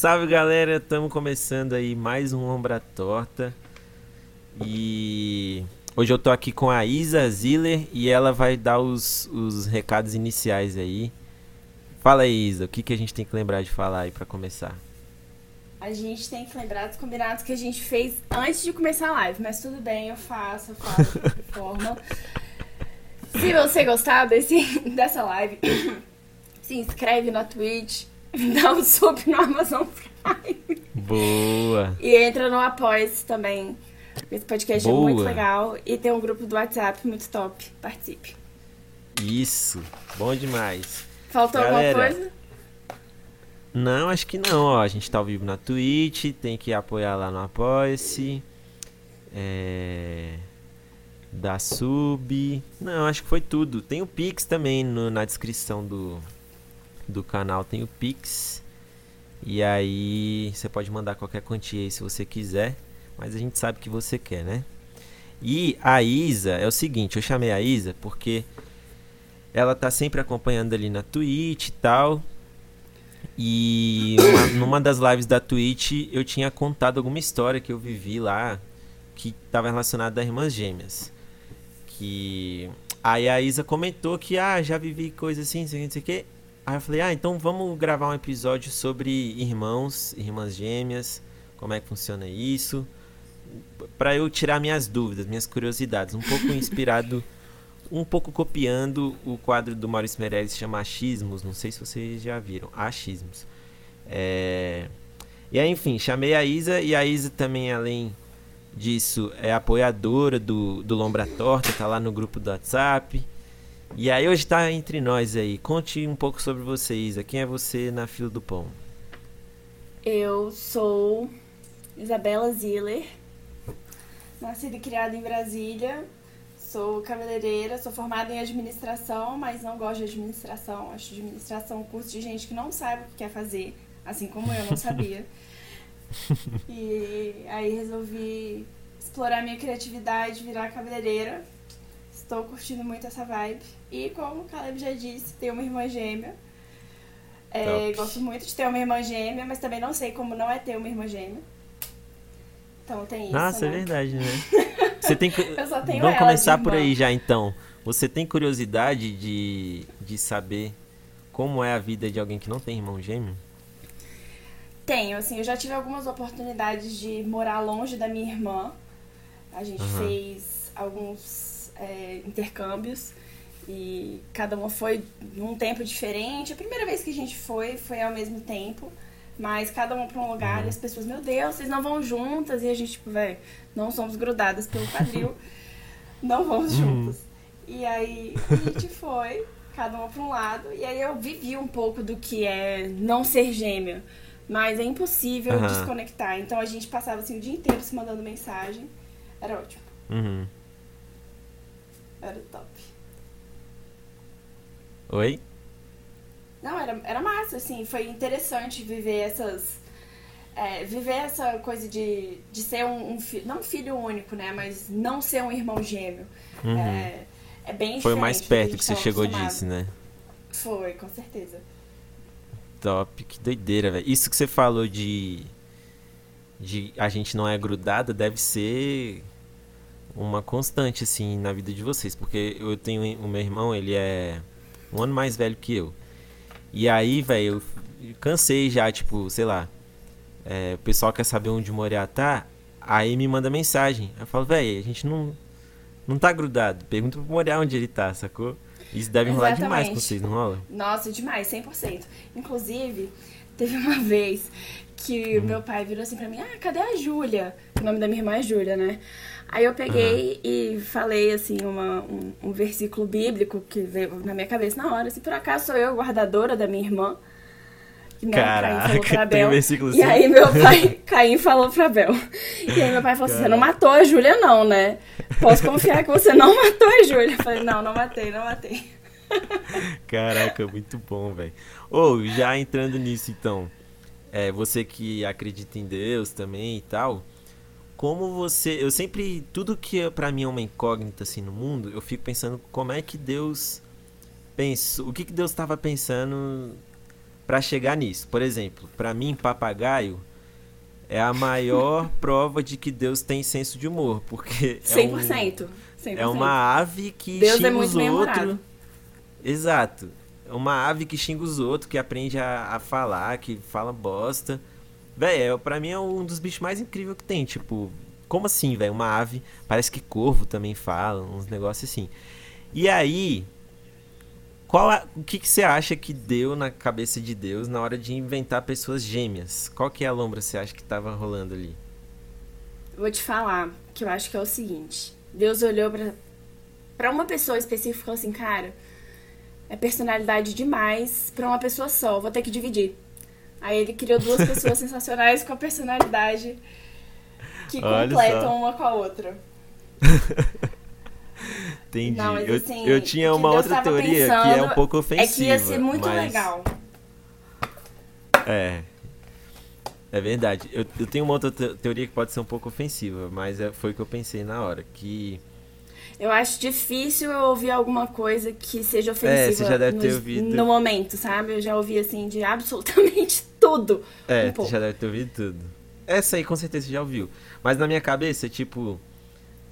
Salve galera, estamos começando aí mais um Ombra Torta. E hoje eu tô aqui com a Isa Ziller e ela vai dar os, os recados iniciais aí. Fala aí, Isa, o que, que a gente tem que lembrar de falar aí para começar? A gente tem que lembrar dos combinados que a gente fez antes de começar a live, mas tudo bem, eu faço, eu faço de forma. Se você gostar desse, dessa live, se inscreve na Twitch, dá um sub no Amazon Prime. Boa! E entra no Apoia-se também. Esse podcast Boa. é muito legal e tem um grupo do WhatsApp muito top. Participe. Isso, bom demais. Faltou Galera, alguma coisa? Não, acho que não, ó. A gente tá ao vivo na Twitch, tem que apoiar lá no Apoia-se. É... Da sub. Não, acho que foi tudo. Tem o Pix também no- na descrição do, do canal, tem o Pix. E aí você pode mandar qualquer quantia aí se você quiser. Mas a gente sabe que você quer, né? E a Isa, é o seguinte, eu chamei a Isa porque ela tá sempre acompanhando ali na Twitch e tal. E uma- numa das lives da Twitch eu tinha contado alguma história que eu vivi lá que estava relacionada a irmãs gêmeas. Que aí a Isa comentou que ah, já vivi coisa assim, não sei o que, Aí eu falei: "Ah, então vamos gravar um episódio sobre irmãos, irmãs gêmeas, como é que funciona isso?" Pra eu tirar minhas dúvidas, minhas curiosidades, um pouco inspirado um pouco copiando o quadro do Maurício Meirelles chama Achismos, não sei se vocês já viram, Achismos. É... E aí, enfim, chamei a Isa e a Isa também, além disso, é apoiadora do, do Lombra Torta, tá lá no grupo do WhatsApp. E aí hoje tá entre nós aí. Conte um pouco sobre você, Isa. Quem é você na fila do pão? Eu sou Isabela Ziller, nascida e criada em Brasília. Sou cabeleireira, sou formada em administração, mas não gosto de administração. Acho administração um curso de gente que não sabe o que quer fazer, assim como eu não sabia. e aí resolvi explorar minha criatividade, virar cabeleireira. Estou curtindo muito essa vibe. E como o Caleb já disse, tenho uma irmã gêmea. É, gosto muito de ter uma irmã gêmea, mas também não sei como não é ter uma irmã gêmea. Então tem isso. Nossa, é né? verdade, né? Você tem cu- Eu só tenho Vamos começar por aí já então. Você tem curiosidade de, de saber como é a vida de alguém que não tem irmão gêmeo? Tenho, assim, eu já tive algumas oportunidades de morar longe da minha irmã. A gente Aham. fez alguns é, intercâmbios e cada uma foi num tempo diferente. A primeira vez que a gente foi foi ao mesmo tempo, mas cada uma pra um lugar Uhum. e as pessoas, meu Deus, vocês não vão juntas e a gente, tipo, velho, não somos grudadas pelo quadril, não vamos Uhum. juntas. E aí a gente foi, cada uma pra um lado, e aí eu vivi um pouco do que é não ser gêmea. Mas é impossível Aham. desconectar. Então a gente passava assim o dia inteiro se mandando mensagem. Era ótimo. Uhum. Era top. Oi? Não, era, era massa, assim. Foi interessante viver essas. é, viver essa coisa de, de ser um, um filho. Não um filho único, né? Mas não ser um irmão gêmeo. Uhum. É, é bem Foi mais perto que gente você chegou disso, né? Foi, com certeza. Top, que doideira, velho. Isso que você falou de. de a gente não é grudada deve ser uma constante, assim, na vida de vocês. Porque eu tenho o meu irmão, ele é um ano mais velho que eu. E aí, velho, eu cansei já, tipo, sei lá. é, o pessoal quer saber onde o Moriá tá, aí me manda mensagem. Aí eu falo, velho, a gente não. Não tá grudado. Pergunta pro Moriá onde ele tá, sacou? Isso deve rolar demais com vocês, não rola? Nossa, demais, 100%. Inclusive, teve uma vez que Hum. meu pai virou assim pra mim: Ah, cadê a Júlia? O nome da minha irmã é Júlia, né? Aí eu peguei e falei, assim, uma, um, um versículo bíblico que veio na minha cabeça na hora. Assim, por acaso sou eu guardadora da minha irmã? Né? Caraca, Caim falou pra tem Abel. versículo E assim? aí meu pai, Caim falou pra Bel. E aí meu pai falou assim, você não matou a Júlia não, né? Posso confiar que você não matou a Júlia. Eu falei, não, não matei, não matei. Caraca, muito bom, velho. Ou, já entrando nisso então, é, você que acredita em Deus também e tal, como você. Eu sempre. Tudo que é- pra mim é uma incógnita assim no mundo, eu fico pensando como é que Deus pensou. O que, que Deus estava pensando para chegar nisso. Por exemplo, para mim, papagaio é a maior prova de que Deus tem senso de humor, porque 100%. É, um, 100%. é uma ave que Deus xinga é muito os outros. Exato. É uma ave que xinga os outros, que aprende a, a falar, que fala bosta. Véi, é, pra mim é um dos bichos mais incríveis que tem. Tipo, como assim, velho? Uma ave. Parece que corvo também fala, uns negócios assim. E aí. Qual a- o que, que você acha que deu na cabeça de Deus na hora de inventar pessoas gêmeas? Qual que é a lombra você acha que tava rolando ali? Vou te falar que eu acho que é o seguinte. Deus olhou pra, pra uma pessoa específica e falou assim, cara, é personalidade demais pra uma pessoa só, vou ter que dividir. Aí ele criou duas pessoas sensacionais com a personalidade que Olha completam só. uma com a outra. Entendi. Não, mas eu, assim, eu o tinha uma outra teoria que é um pouco É ofensiva. que ia ser muito mas- legal. É. É verdade. Eu, eu tenho uma outra te- teoria que pode ser um pouco ofensiva, mas é- foi o que eu pensei na hora. Que. Eu acho difícil eu ouvir alguma coisa que seja ofensiva É, você já deve ter no, ouvido. no momento, sabe? Eu já ouvi assim de absolutamente tudo. É, Um você já deve ter ouvido tudo. Essa aí com certeza você já ouviu. Mas na minha cabeça, tipo.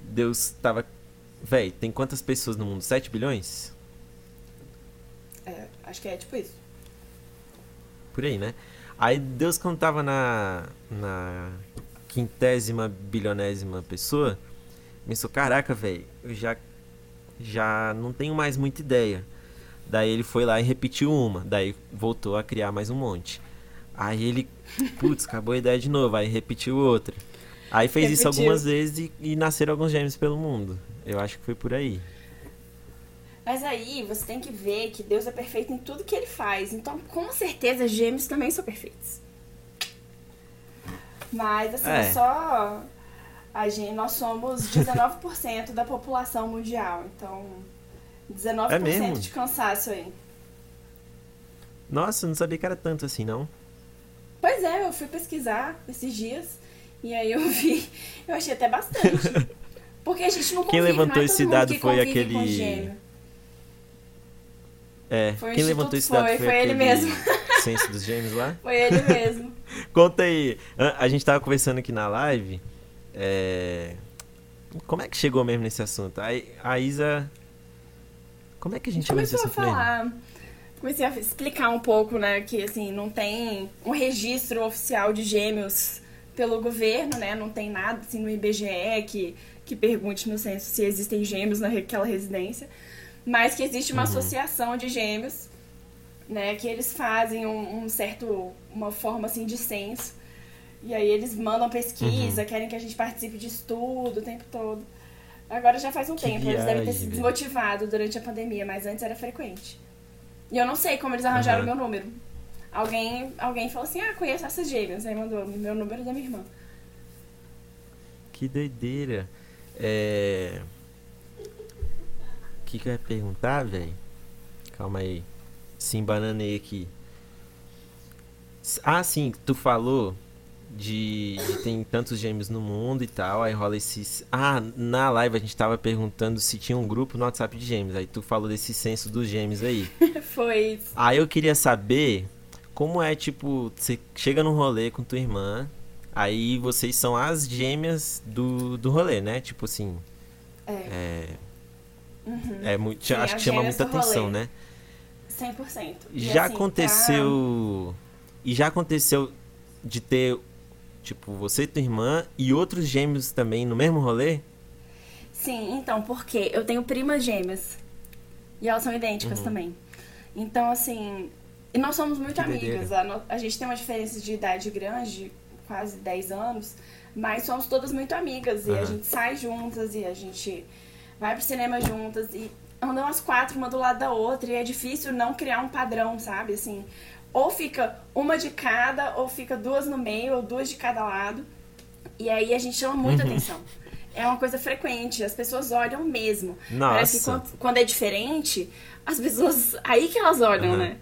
Deus tava. Véi, tem quantas pessoas no mundo? 7 bilhões? É, acho que é tipo isso. Por aí, né? Aí Deus, quando tava na, na quintésima bilionésima pessoa, pensou, caraca, velho, eu já, já não tenho mais muita ideia. Daí ele foi lá e repetiu uma, daí voltou a criar mais um monte. Aí ele, putz, acabou a ideia de novo, aí repetiu outra. Aí fez isso Repetiu. algumas vezes e, e nasceram alguns gêmeos pelo mundo. Eu acho que foi por aí. Mas aí você tem que ver que Deus é perfeito em tudo que ele faz. Então, com certeza, gêmeos também são perfeitos. Mas, assim, É. é só. A gente, nós somos 19% da população mundial. Então, 19% É mesmo? de cansaço aí. Nossa, não sabia que era tanto assim, não. Pois é, eu fui pesquisar esses dias. E aí eu vi. Eu achei até bastante. Porque a gente não Quem convive, levantou não é esse todo mundo dado que foi aquele-. É, Foi quem levantou esse dado foi, foi, foi ele mesmo. censo dos gêmeos lá? Foi ele mesmo. Conta aí. A, gente tava conversando aqui na live. é, Como é que chegou mesmo nesse assunto? A, a Isa. Como é que a gente Começou a mesmo? falar. Comecei a explicar um pouco, né? Que assim, não tem um registro oficial de gêmeos pelo governo, né? Não tem nada assim no IBGE que, que pergunte no censo se existem gêmeos naquela residência. Mas que existe uma Uhum. associação de gêmeos, né? Que eles fazem um, um certo. uma forma assim de censo. E aí eles mandam Uhum. pesquisa, querem que a gente participe de estudo o tempo todo. Agora já faz um Que tempo, eles devem ter viagem, se velho. desmotivado durante a pandemia, mas antes era frequente. E eu não sei como eles arranjaram o Aham. meu número. Alguém, alguém falou assim, ah, conheço essas gêmeas. Aí mandou meu número da minha irmã. Que doideira. É. O que, que eu ia perguntar, velho? Calma aí. Se embananei aqui. Ah, sim, tu falou de, de tem tantos gêmeos no mundo e tal, aí rola esses. Ah, na live a gente tava perguntando se tinha um grupo no WhatsApp de gêmeos. Aí tu falou desse censo dos gêmeos aí. Foi isso. Aí eu queria saber como é, tipo, você chega num rolê com tua irmã, aí vocês são as gêmeas do, do rolê, né? Tipo assim, É, é, uhum, é muito, Sim, acho que chama muita atenção, rolê. né? 100%. E, Já assim, aconteceu. E já aconteceu de ter, tipo, você e tua irmã e outros gêmeos também no mesmo rolê? Sim, então, porque eu tenho primas gêmeas. E elas são idênticas Uhum. também. Então, assim. E nós somos muito Que amigas. A, a gente tem uma diferença de idade grande, quase 10 anos. Mas somos todas muito amigas. E a Aham. gente sai juntas e a gente vai pro cinema juntas. E andam as quatro, uma do lado da outra. E é difícil não criar um padrão, sabe? Assim. Ou fica uma de cada, ou fica duas no meio, ou duas de cada lado. E aí a gente chama muita Uhum. atenção. É uma coisa frequente, as pessoas olham mesmo. Parece que Nossa. quando, quando é diferente, as pessoas. Aí que elas olham, Aham. né?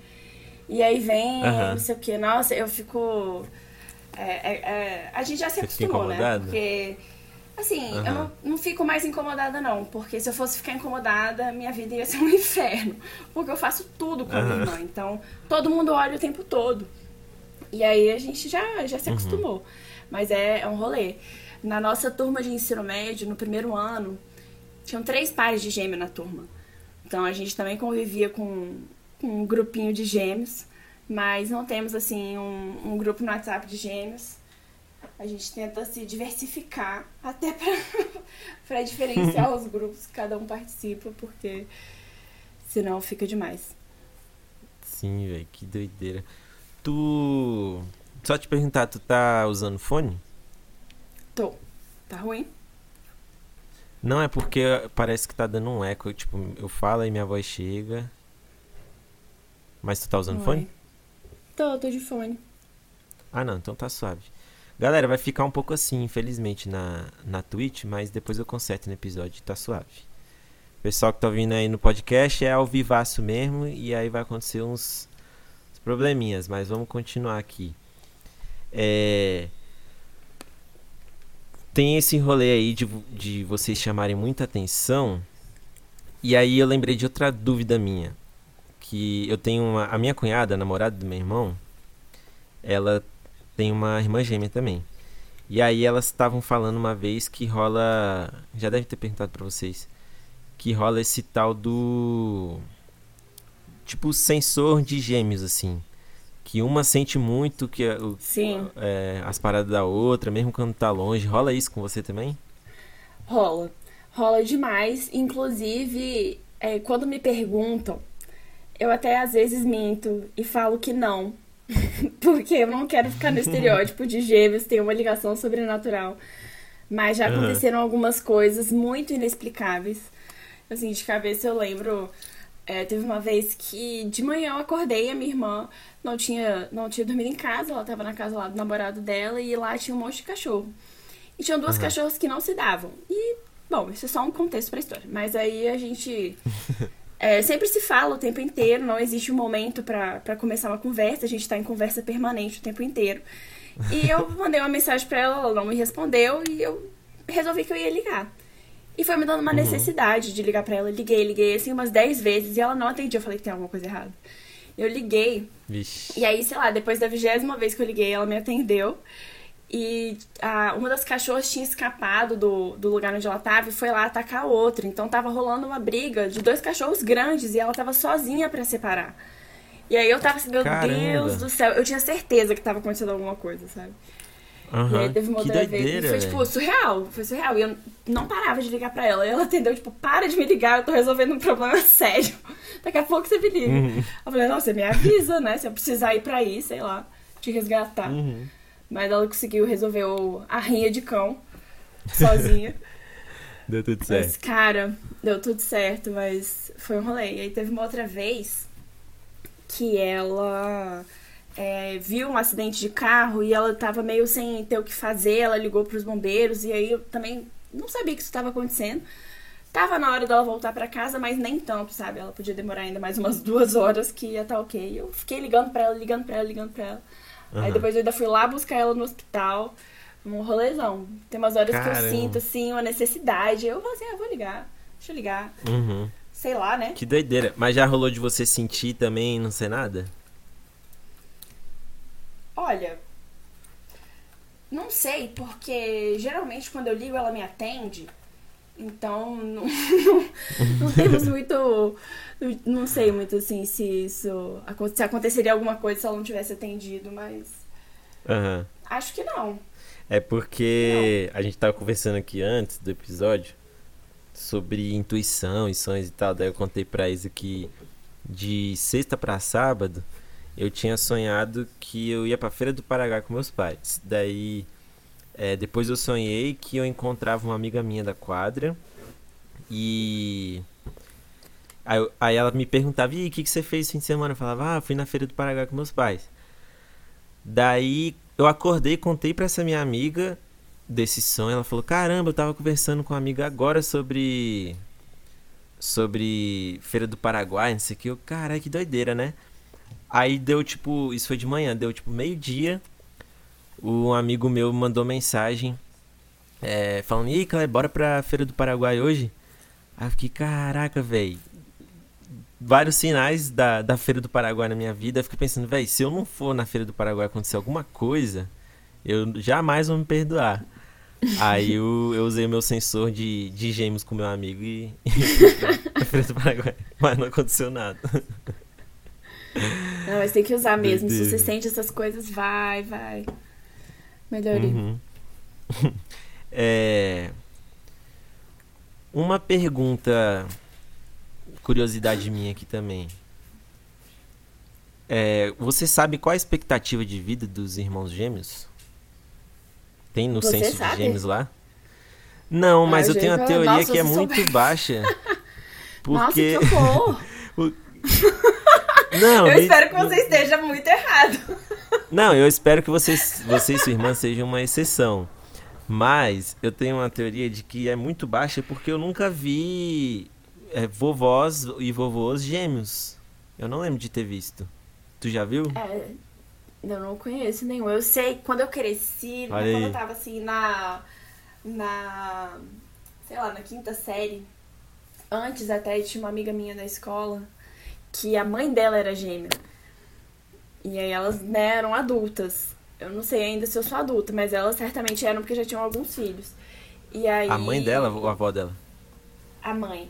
E aí vem, Aham. não sei o que, nossa, eu fico. É, é, é, a gente já se Você acostumou, né? Porque Assim, uhum. eu não, não, fico mais incomodada, não. Porque se eu fosse ficar incomodada, minha vida ia ser um inferno. Porque eu faço tudo com a minha irmã. Então, todo mundo olha o tempo todo. E aí a gente já, já se uhum. acostumou. Uhum. Mas é, é um rolê. Na nossa turma de ensino médio, no primeiro ano, tinham três pares de gêmeo na turma. Então a gente também convivia com, com um grupinho de gêmeos. Mas não temos, assim, um, um grupo no WhatsApp de gêmeos. A gente tenta se diversificar até para diferenciar os grupos que cada um participa, porque senão fica demais. Sim, velho, que doideira. Tu. Só te perguntar, tu tá usando fone? Tô. Tá ruim? Não, é porque parece que tá dando um eco. Tipo, eu falo e minha voz chega. Mas tu tá usando Oi. fone? Tô, tô de fone. Ah, não, então tá suave. Galera, vai ficar um pouco assim, infelizmente, na, na Twitch, mas depois eu conserto no episódio, tá suave. Pessoal que tá vindo aí no podcast é ao vivaço mesmo, e aí vai acontecer uns, uns probleminhas, mas vamos continuar aqui. É... Tem esse rolê aí de, de vocês chamarem muita atenção, e aí eu lembrei de outra dúvida minha. Que eu tenho uma. A minha cunhada, a namorada do meu irmão, ela tem uma irmã gêmea também. E aí elas estavam falando uma vez que rola. Já deve ter perguntado para vocês. Que rola esse tal do. Tipo, sensor de gêmeos, assim. Que uma sente muito que o, Sim. É, as paradas da outra, mesmo quando tá longe. Rola isso com você também? Rola. Rola demais. Inclusive, é, quando me perguntam, eu até às vezes minto e falo que não. Porque eu não quero ficar no estereótipo de gêmeos ter uma ligação sobrenatural. Mas já aconteceram uhum. algumas coisas muito inexplicáveis. Assim, de cabeça eu lembro. É, teve uma vez que de manhã eu acordei, a minha irmã não tinha, não tinha dormido em casa, ela tava na casa lá do namorado dela e lá tinha um monte de cachorro. E tinham duas uhum. cachorras que não se davam. E, bom, isso é só um contexto pra história. Mas aí a gente É, sempre se fala o tempo inteiro, não existe um momento para começar uma conversa, a gente está em conversa permanente o tempo inteiro. E eu mandei uma mensagem para ela, ela não me respondeu e eu resolvi que eu ia ligar. E foi me dando uma uhum. necessidade de ligar para ela. Liguei, liguei assim umas 10 vezes e ela não atendia. Eu falei que tem alguma coisa errada. Eu liguei. Vixe. E aí, sei lá, depois da vigésima vez que eu liguei, ela me atendeu. E a, uma das cachorras tinha escapado do, do lugar onde ela tava e foi lá atacar a outra. Então tava rolando uma briga de dois cachorros grandes e ela tava sozinha para separar. E aí eu tava assim, meu Caramba. Deus do céu, eu tinha certeza que tava acontecendo alguma coisa, sabe? Uhum. E aí teve uma outra vez e foi tipo surreal, foi surreal. E eu não parava de ligar pra ela. E ela atendeu, tipo, para de me ligar, eu tô resolvendo um problema sério. Daqui a pouco você me liga. Uhum. Eu falei, não, você me avisa, né? Se eu precisar ir pra aí, sei lá, te resgatar. Uhum. Mas ela conseguiu resolver o, a rinha de cão sozinha. deu tudo certo. Mas, cara, deu tudo certo, mas foi um rolê. E aí teve uma outra vez que ela é, viu um acidente de carro e ela tava meio sem ter o que fazer. Ela ligou pros bombeiros e aí eu também não sabia que isso estava acontecendo. Tava na hora dela voltar para casa, mas nem tanto, sabe? Ela podia demorar ainda mais umas duas horas que ia estar tá ok. Eu fiquei ligando pra ela, ligando pra ela, ligando pra ela. Uhum. Aí depois eu ainda fui lá buscar ela no hospital. Um rolezão. Tem umas horas Caramba. que eu sinto, assim, uma necessidade. Eu vou assim, ah, vou ligar. Deixa eu ligar. Uhum. Sei lá, né? Que doideira. Mas já rolou de você sentir também e não ser nada? Olha, não sei, porque geralmente quando eu ligo ela me atende. Então, não, não, não temos muito. Não sei muito assim se isso. Se aconteceria alguma coisa se ela não tivesse atendido, mas. Uhum. Acho que não. É porque não. a gente tava conversando aqui antes do episódio sobre intuição e sonhos e tal. Daí eu contei pra Isa que de sexta para sábado eu tinha sonhado que eu ia pra Feira do Paraguai com meus pais. Daí é, depois eu sonhei que eu encontrava uma amiga minha da quadra e. Aí, aí ela me perguntava: e o que, que você fez esse fim de semana? Eu falava: ah, fui na Feira do Paraguai com meus pais. Daí eu acordei contei pra essa minha amiga desse sonho. Ela falou: caramba, eu tava conversando com uma amiga agora sobre. Sobre Feira do Paraguai, não sei o que. Eu, caralho, que doideira, né? Aí deu tipo. Isso foi de manhã, deu tipo meio-dia um amigo meu mandou mensagem é, falando, e aí, bora pra Feira do Paraguai hoje? Aí eu fiquei, caraca, velho. Vários sinais da, da Feira do Paraguai na minha vida. Eu fiquei pensando, velho, se eu não for na Feira do Paraguai acontecer alguma coisa, eu jamais vou me perdoar. Aí eu, eu usei o meu sensor de, de gêmeos com meu amigo e, e fui Feira do Paraguai. Mas não aconteceu nada. Não, mas tem que usar mesmo. Se você sente essas coisas, vai, vai. Melhoria. Uhum. É... Uma pergunta, curiosidade minha aqui também. É, você sabe qual a expectativa de vida dos irmãos gêmeos? Tem no você censo sabe? de gêmeos lá? Não, ah, mas eu tenho uma teoria Nossa, que é muito souber. baixa. Porque... Nossa! Não, eu me... espero que você esteja muito errado. Não, eu espero que vocês, você e sua irmã sejam uma exceção. Mas eu tenho uma teoria de que é muito baixa porque eu nunca vi é, vovós e vovôs gêmeos. Eu não lembro de ter visto. Tu já viu? É, eu não conheço nenhum. Eu sei, quando eu cresci, quando eu tava assim na. Na. Sei lá, na quinta série. Antes até tinha uma amiga minha da escola que a mãe dela era gêmea. E aí elas né, eram adultas. Eu não sei ainda se eu sou adulta, mas elas certamente eram porque já tinham alguns filhos. E aí... A mãe dela ou a avó dela? A mãe.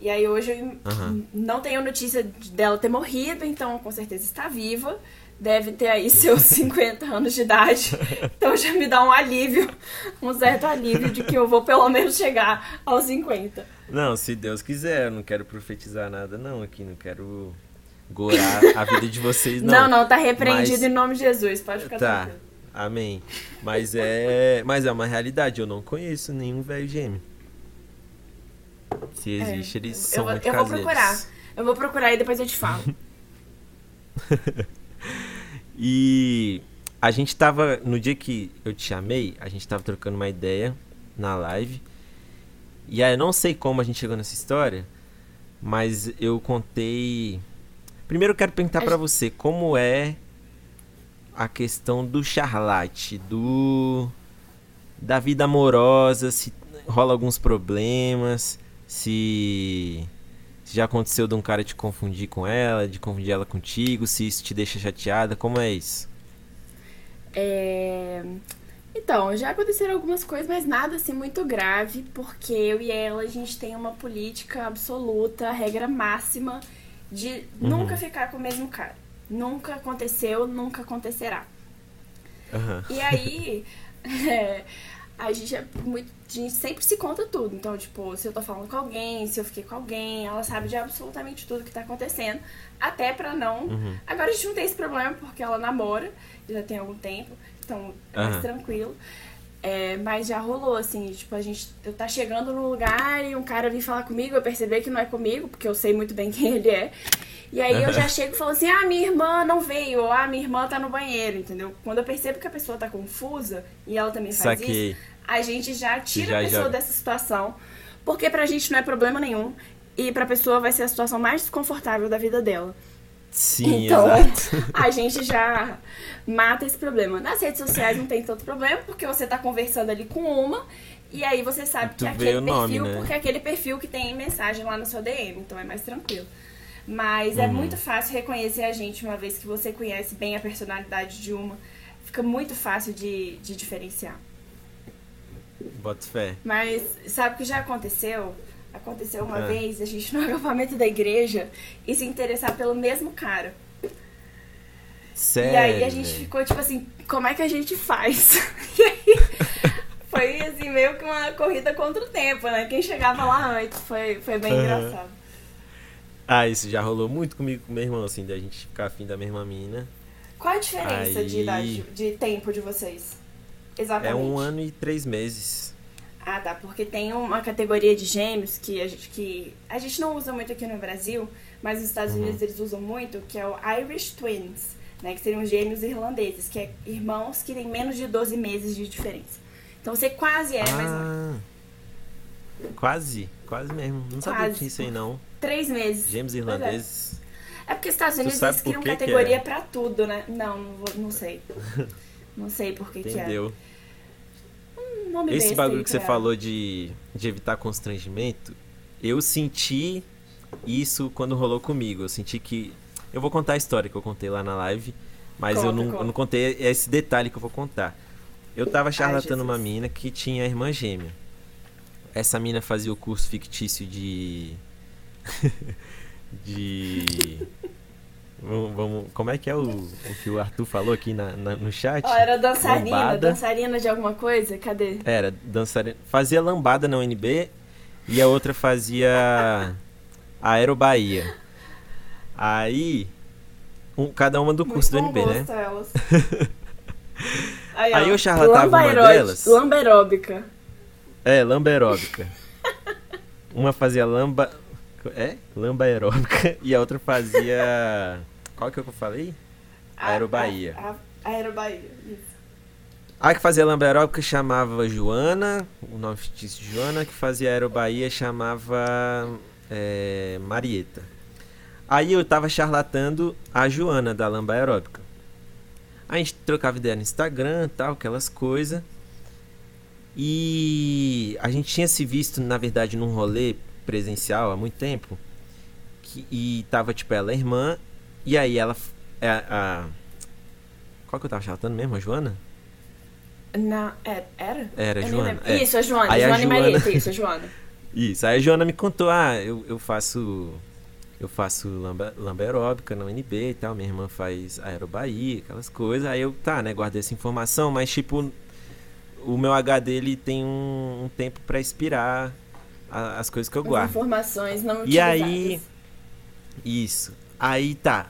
E aí hoje eu uhum. não tenho notícia dela ter morrido, então com certeza está viva. Deve ter aí seus 50 anos de idade. Então já me dá um alívio, um certo alívio de que eu vou pelo menos chegar aos 50. Não, se Deus quiser, eu não quero profetizar nada não aqui, não quero gorar a vida de vocês, não. Não, não, tá repreendido Mas... em nome de Jesus, pode ficar tá. tranquilo. Amém. Mas é, mas é uma realidade, eu não conheço nenhum velho gêmeo. Se é, existe, é, eles são eu, muito Eu caseiros. vou procurar. Eu vou procurar e depois eu te falo. e a gente tava, no dia que eu te chamei, a gente tava trocando uma ideia na live. E aí eu não sei como a gente chegou nessa história, mas eu contei Primeiro eu quero perguntar para você como é a questão do charlate, do da vida amorosa, se rola alguns problemas, se, se já aconteceu de um cara te confundir com ela, de confundir ela contigo, se isso te deixa chateada, como é isso? É... Então, já aconteceram algumas coisas, mas nada assim muito grave, porque eu e ela a gente tem uma política absoluta, regra máxima de uhum. nunca ficar com o mesmo cara. Nunca aconteceu, nunca acontecerá. Uhum. E aí, é, a gente é muito. A gente sempre se conta tudo. Então, tipo, se eu tô falando com alguém, se eu fiquei com alguém, ela sabe de absolutamente tudo que tá acontecendo. Até pra não. Uhum. Agora a gente não tem esse problema porque ela namora, já tem algum tempo, então é mais tranquilo. É, mas já rolou, assim, tipo, a gente. Eu tá chegando num lugar e um cara vir falar comigo, eu perceber que não é comigo, porque eu sei muito bem quem ele é. E aí eu já chego e falo assim, ah, minha irmã não veio, ou ah, minha irmã tá no banheiro, entendeu? Quando eu percebo que a pessoa tá confusa, e ela também faz Saquei. isso, a gente já tira já, a pessoa já... dessa situação, porque pra gente não é problema nenhum, e pra pessoa vai ser a situação mais desconfortável da vida dela. Sim, então, exato. a gente já mata esse problema. Nas redes sociais não tem tanto problema, porque você tá conversando ali com uma, e aí você sabe tu que é aquele perfil, nome, né? porque é aquele perfil que tem mensagem lá no seu DM, então é mais tranquilo. Mas é uhum. é muito fácil reconhecer a gente uma vez que você conhece bem a personalidade de uma. Fica muito fácil de, de diferenciar. Bota fé. Mas sabe o que já aconteceu? Aconteceu uma é. vez a gente no acampamento da igreja e se interessar pelo mesmo cara. Sério? E aí a gente ficou tipo assim, como é que a gente faz? E aí foi assim, meio que uma corrida contra o tempo, né? Quem chegava lá antes foi, foi bem uhum. engraçado. Ah, isso já rolou muito comigo com meu irmão, assim, da gente ficar afim da mesma mina. Qual a diferença aí... de idade, de tempo de vocês? Exatamente. É um ano e três meses. Ah, tá. Porque tem uma categoria de gêmeos que a gente, que a gente não usa muito aqui no Brasil, mas nos Estados uhum. Unidos eles usam muito, que é o Irish Twins, né? Que seriam gêmeos irlandeses, que é irmãos que têm menos de 12 meses de diferença. Então você quase é, ah, mas não. Quase, quase mesmo. Não quase. sabia disso aí, não. Três meses. Gêmeos é. irlandeses. É. é porque os Estados Unidos eles criam categoria é? pra tudo, né? Não, não, vou, não sei. Não sei por que, que é. Entendeu. Nome Esse bagulho que você falou de, de evitar constrangimento, eu senti isso quando rolou comigo. Eu senti que. Eu vou contar a história que eu contei lá na live, mas eu, Conta, não, eu não contei esse detalhe que eu vou contar. Eu tava charlatando Jesus. uma mina que tinha irmã gêmea. Essa mina fazia o curso fictício de. de. Vamos, vamos- como é que é o, o que o Arthur falou aqui na, na- no chat? Ó, era dançarina, Lambada. dançarina de alguma coisa? Cadê? Era, dançarina. Fazia lambada na UNB e a outra fazia Aerobahia. Aí, um- cada uma do curso do Muito bom UNB, né? elas. Aí, Aí eu charlatava uma delas. Lamberóbica. É, lamba aeróbica. Uma fazia lamba. É? Lamba aeróbica e a outra fazia. Qual que eu falei? A- Aerobahia. A, a, Aerobahia, isso. A que fazia lamba aeróbica chamava Joana, o nome fictício de Joana, a que fazia aerobahia chamava é, Marieta. Aí eu tava charlatando a Joana da lamba aeróbica. A gente trocava ideia no Instagram, tal, aquelas coisas. E a gente tinha se visto, na verdade, num rolê presencial há muito tempo. Que, e tava, tipo, ela é irmã. E aí ela. é, a, qual que eu tava charlatando mesmo? A Joana? Na, é, era? Era, nem Joana. é. Isso, a Joana. Aí a Joana e Joana- Marieta, isso, a Joana. Isso. Aí a Joana me contou, ah, eu, eu faço. Eu faço lamba, lamba aeróbica na UNB e tal, minha irmã faz aerobahia, aquelas coisas. Aí eu, tá, né, guardei essa informação, mas tipo, o meu HD ele tem um, um tempo pra expirar a- as coisas que eu As guardo. informações não E aí-. Isso. Aí tá.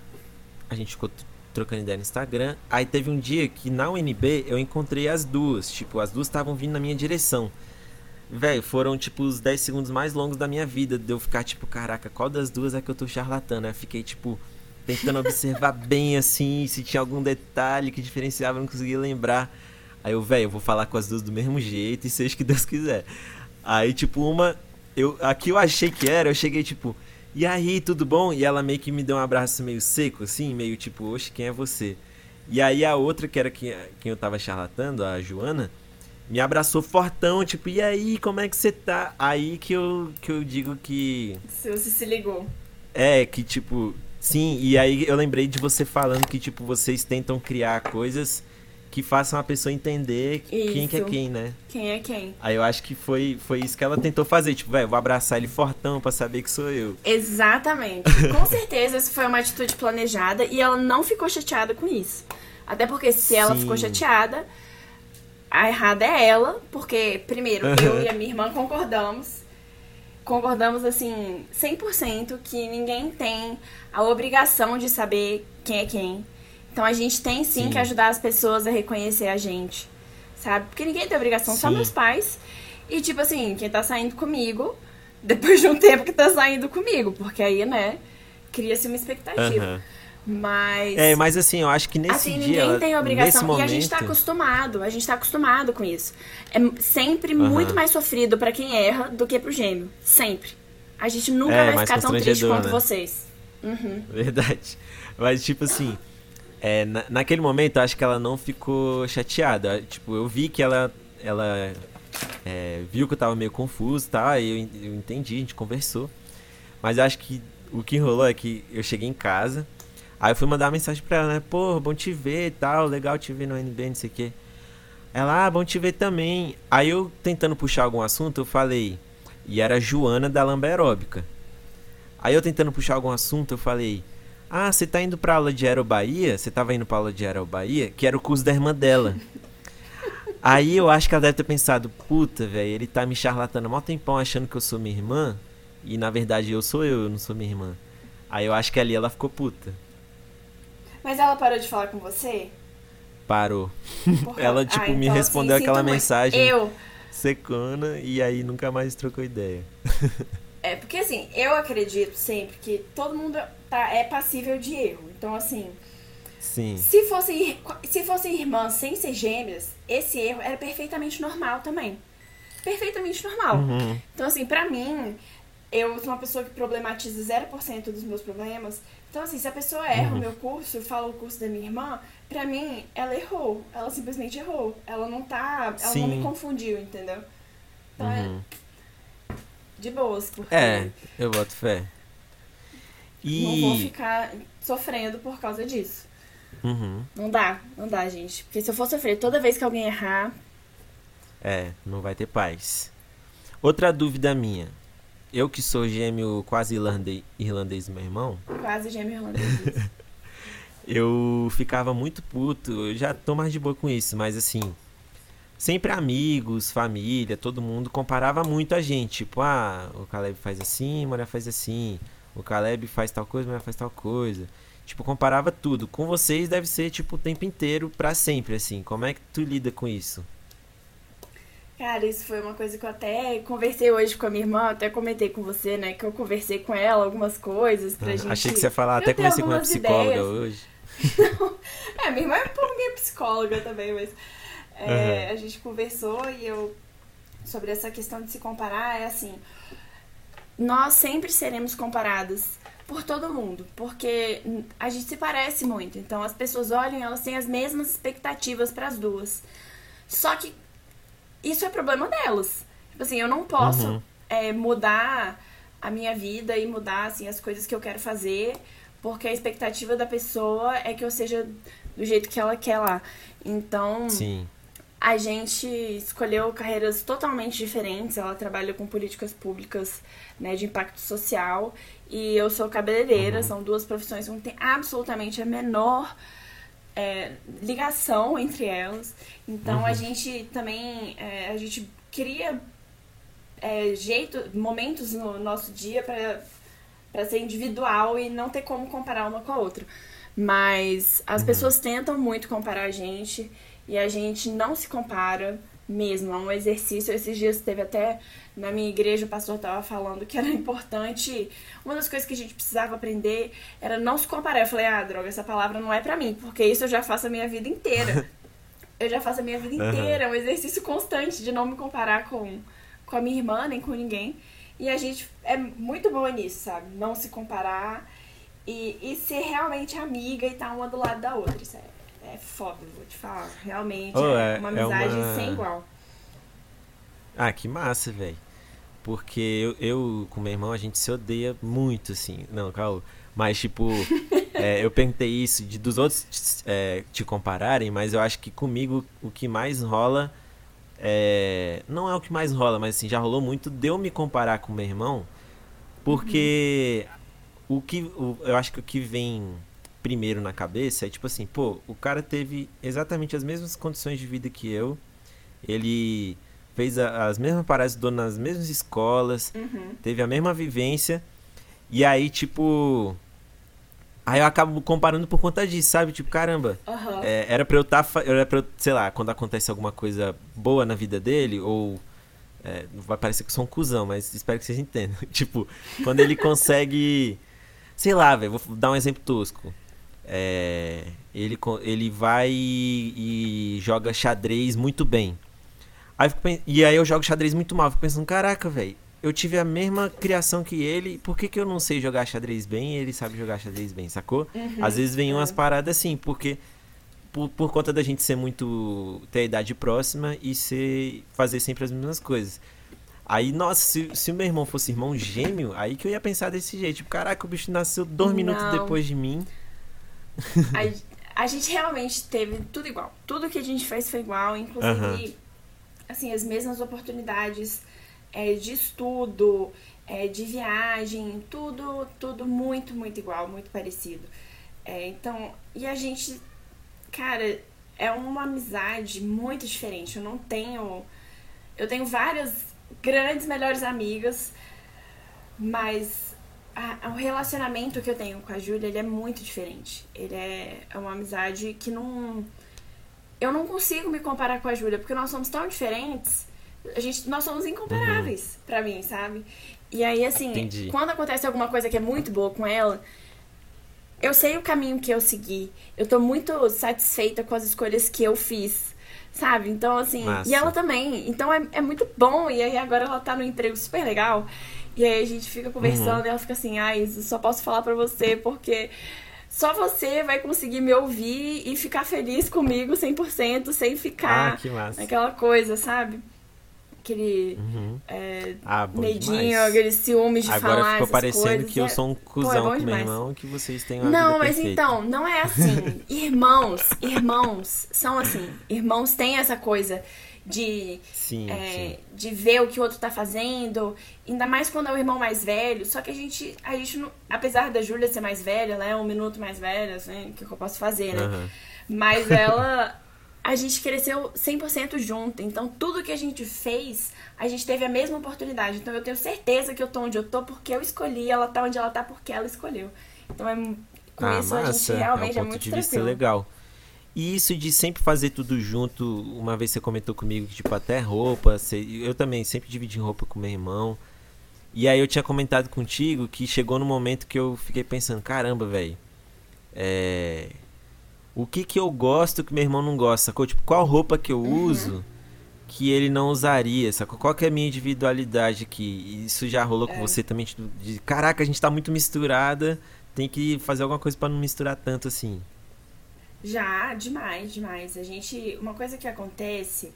A gente ficou tr- trocando ideia no Instagram. Aí teve um dia que na UNB eu encontrei as duas. Tipo, as duas estavam vindo na minha direção. Velho, foram tipo os 10 segundos mais longos da minha vida. De eu ficar tipo, caraca, qual das duas é que eu tô charlatando? Aí eu fiquei tipo, tentando observar bem assim, se tinha algum detalhe que diferenciava, eu não conseguia lembrar. Aí eu, velho, eu vou falar com as duas do mesmo jeito e seja o que Deus quiser. Aí, tipo, uma. Eu, a que eu achei que era, eu cheguei, tipo, e aí, tudo bom? E ela meio que me deu um abraço meio seco, assim, meio tipo, oxe, quem é você? E aí a outra, que era quem, quem eu tava charlatando, a Joana, me abraçou fortão, tipo, e aí, como é que você tá? Aí que eu, que eu digo que. Se você se ligou. É, que tipo. Sim, e aí eu lembrei de você falando que, tipo, vocês tentam criar coisas que façam a pessoa entender quem que é Isso. quem, né? Quem é quem? Aí eu acho que foi, foi isso que ela tentou fazer. Tipo, velho, vou abraçar ele fortão pra saber que sou eu. Exatamente. Com certeza essa foi uma atitude planejada e ela não ficou chateada com isso. Até porque se ela Sim. ficou chateada, a errada é ela, porque primeiro eu e a minha irmã concordamos, concordamos assim 100% que ninguém tem a obrigação de saber quem é quem. Então a gente tem sim, Sim. que ajudar as pessoas a reconhecer a gente, sabe? Porque ninguém tem obrigação, só Sim. meus pais. E tipo assim, quem tá saindo comigo, depois de um tempo que tá saindo comigo, porque aí, né, cria-se uma expectativa. Aham. Mas É, mas assim, eu acho que nesse assim, dia. ninguém tem obrigação. momento, E a gente tá acostumado, a gente tá acostumado com isso. É sempre muito mais sofrido pra quem erra do que pro gêmeo. Sempre. A gente nunca É, vai ficar tão triste quanto né? vocês. Uhum. Verdade. Mas, tipo assim, é, na- naquele momento, acho que ela não ficou chateada. Tipo, eu vi que ela, ela é, viu que eu tava meio confuso, tá? E eu, eu entendi, a gente conversou. Mas acho que o que rolou é que eu cheguei em casa, aí eu fui mandar uma mensagem pra ela, né? Pô, bom te ver e tal, legal te ver no NB, não sei o quê. Ela, ah, bom te ver também. Aí eu, tentando puxar algum assunto, eu falei, e era Joana da Lamba Aeróbica. Aí eu tentando puxar algum assunto, eu falei: Ah, você tá indo pra aula de Aerobahia? Você tava indo pra aula de Aerobahia? Que era o curso da irmã dela. Aí eu acho que ela deve ter pensado: Puta, velho, ele tá me charlatando há mó tempão achando que eu sou minha irmã. E na verdade eu sou eu, eu não sou minha irmã. Aí eu acho que ali ela ficou puta. Mas ela parou de falar com você? Parou. Porra. Ela, tipo, Ah, me então, respondeu assim, aquela mensagem. Eu. Secona e aí nunca mais trocou ideia. É, porque assim, eu acredito sempre que todo mundo tá, é passível de erro. Então, assim, Sim. se fossem, ir- se fossem irmãs sem ser gêmeas, esse erro era perfeitamente normal também. Perfeitamente normal. Uhum. Então, assim, pra mim, eu sou uma pessoa que problematiza 0% dos meus problemas. Então, assim, se a pessoa erra uhum. o meu curso, fala o curso da minha irmã, pra mim, ela errou. Ela simplesmente errou. Ela não tá. Ela Sim. não me confundiu, entendeu? Então é uhum. é. De boas, porque. É, eu boto fé. E... Não vou ficar sofrendo por causa disso. Uhum. Não dá, não dá, gente. Porque se eu for sofrer toda vez que alguém errar. É, não vai ter paz. Outra dúvida minha. Eu que sou gêmeo quase irlandês, irlandês meu irmão. Quase gêmeo irlandês. eu ficava muito puto. Eu já tô mais de boa com isso, mas assim. Sempre amigos, família, todo mundo comparava muito a gente. Tipo, ah, o Caleb faz assim, a mulher faz assim. O Caleb faz tal coisa, mulher faz tal coisa. Tipo, comparava tudo. Com vocês deve ser, tipo, o tempo inteiro, para sempre, assim. Como é que tu lida com isso? Cara, isso foi uma coisa que eu até conversei hoje com a minha irmã, até comentei com você, né? Que eu conversei com ela algumas coisas pra ah, gente. Achei que você ia falar, até conversei com uma psicóloga ideias. hoje. é, minha irmã é por minha psicóloga também, mas é, uhum. a gente conversou e eu sobre essa questão de se comparar, é assim, nós sempre seremos comparadas por todo mundo, porque a gente se parece muito. Então as pessoas olham elas têm as mesmas expectativas para as duas. Só que isso é problema delas. Tipo assim, eu não posso uhum. é, mudar a minha vida e mudar assim, as coisas que eu quero fazer, porque a expectativa da pessoa é que eu seja do jeito que ela quer lá. Então, Sim. A gente escolheu carreiras totalmente diferentes. Ela trabalha com políticas públicas né, de impacto social e eu sou cabeleireira. Uhum. São duas profissões que não tem absolutamente a menor é, ligação entre elas. Então uhum. a gente também é, a gente cria é, jeito, momentos no nosso dia para ser individual e não ter como comparar uma com a outra. Mas as uhum. pessoas tentam muito comparar a gente e a gente não se compara mesmo. É um exercício. Esses dias teve até na minha igreja o pastor estava falando que era importante. Uma das coisas que a gente precisava aprender era não se comparar. Eu falei, ah, droga, essa palavra não é para mim, porque isso eu já faço a minha vida inteira. eu já faço a minha vida inteira. É um exercício constante de não me comparar com, com a minha irmã, nem com ninguém. E a gente é muito boa nisso, sabe? Não se comparar e, e ser realmente amiga e estar tá uma do lado da outra. Isso é, foda, vou te falar. Realmente oh, é, é, uma amizade é uma... sem igual. Ah, que massa, velho. Porque eu, eu, com meu irmão, a gente se odeia muito, assim. Não, calma. Mas, tipo, é, eu perguntei isso de dos outros é, te compararem, mas eu acho que comigo o que mais rola. É, não é o que mais rola, mas assim, já rolou muito de eu me comparar com meu irmão. Porque uhum. o que. O, eu acho que o que vem primeiro na cabeça é tipo assim, pô, o cara teve exatamente as mesmas condições de vida que eu. Ele fez a, as mesmas paradas, estudou nas mesmas escolas, uhum. teve a mesma vivência. E aí, tipo. Aí eu acabo comparando por conta disso, sabe? Tipo, caramba, uhum. é, era pra eu estar. Tá, era pra eu, sei lá, quando acontece alguma coisa boa na vida dele, ou. É, vai parecer que eu sou um cuzão, mas espero que vocês entendam. tipo, quando ele consegue. sei lá, velho, vou dar um exemplo tosco. É, ele, ele vai e, e joga xadrez muito bem. Aí e aí eu jogo xadrez muito mal. Fico pensando, caraca, velho. Eu tive a mesma criação que ele, por que, que eu não sei jogar xadrez bem e ele sabe jogar xadrez bem, sacou? Uhum, Às vezes vem é. umas paradas assim, porque por, por conta da gente ser muito. ter a idade próxima e ser, fazer sempre as mesmas coisas. Aí, nossa, se, se o meu irmão fosse irmão gêmeo, aí que eu ia pensar desse jeito. Tipo, caraca, o bicho nasceu dois não. minutos depois de mim. A, a, gente realmente teve tudo igual. Tudo que a gente fez foi igual, inclusive. Uhum assim, as mesmas oportunidades é, de estudo, é, de viagem, tudo, tudo muito, muito igual, muito parecido. É, então, e a gente, cara, é uma amizade muito diferente. Eu não tenho. Eu tenho várias grandes, melhores amigas, mas a, o relacionamento que eu tenho com a Júlia, ele é muito diferente. Ele é, é uma amizade que não eu não consigo me comparar com a Júlia, porque nós somos tão diferentes. A gente, nós somos incomparáveis uhum. para mim, sabe? E aí, assim, Entendi. quando acontece alguma coisa que é muito boa com ela, eu sei o caminho que eu segui. Eu tô muito satisfeita com as escolhas que eu fiz, sabe? Então, assim, Massa. e ela também. Então é, é muito bom. E aí agora ela tá no emprego super legal. E aí a gente fica conversando uhum. e ela fica assim, ai, ah, só posso falar pra você porque só você vai conseguir me ouvir e ficar feliz comigo 100%, sem ficar ah, aquela coisa, sabe? Aquele uhum. é, ah, medinho, aquele ciúmes de Agora falar ficou parecendo coisas. que eu sou um cuzão Pô, é com meu irmão que vocês têm uma Não, mas perfeita. então, não é assim. irmãos, irmãos são assim. Irmãos têm essa coisa de, sim, é, sim. de ver o que o outro tá fazendo, ainda mais quando é o irmão mais velho. Só que a gente, a gente não, apesar da Júlia ser mais velha, ela é um minuto mais velha, assim, o que eu posso fazer, né? Uhum. Mas ela, a gente cresceu 100% junto. Então, tudo que a gente fez, a gente teve a mesma oportunidade. Então, eu tenho certeza que eu tô onde eu tô porque eu escolhi, ela tá onde ela tá porque ela escolheu. Então, é, com ah, isso, massa. a gente realmente é, um ponto é muito de vista tranquilo. legal. E isso de sempre fazer tudo junto, uma vez você comentou comigo que, tipo, até roupa, você, eu também sempre dividi roupa com meu irmão. E aí eu tinha comentado contigo que chegou no momento que eu fiquei pensando, caramba, velho. É. O que que eu gosto que meu irmão não gosta, sacou? Tipo, qual roupa que eu uhum. uso que ele não usaria, sacou? Qual que é a minha individualidade aqui? Isso já rolou é. com você também, de, de, caraca, a gente tá muito misturada, tem que fazer alguma coisa para não misturar tanto assim. Já, demais, demais. A gente. Uma coisa que acontece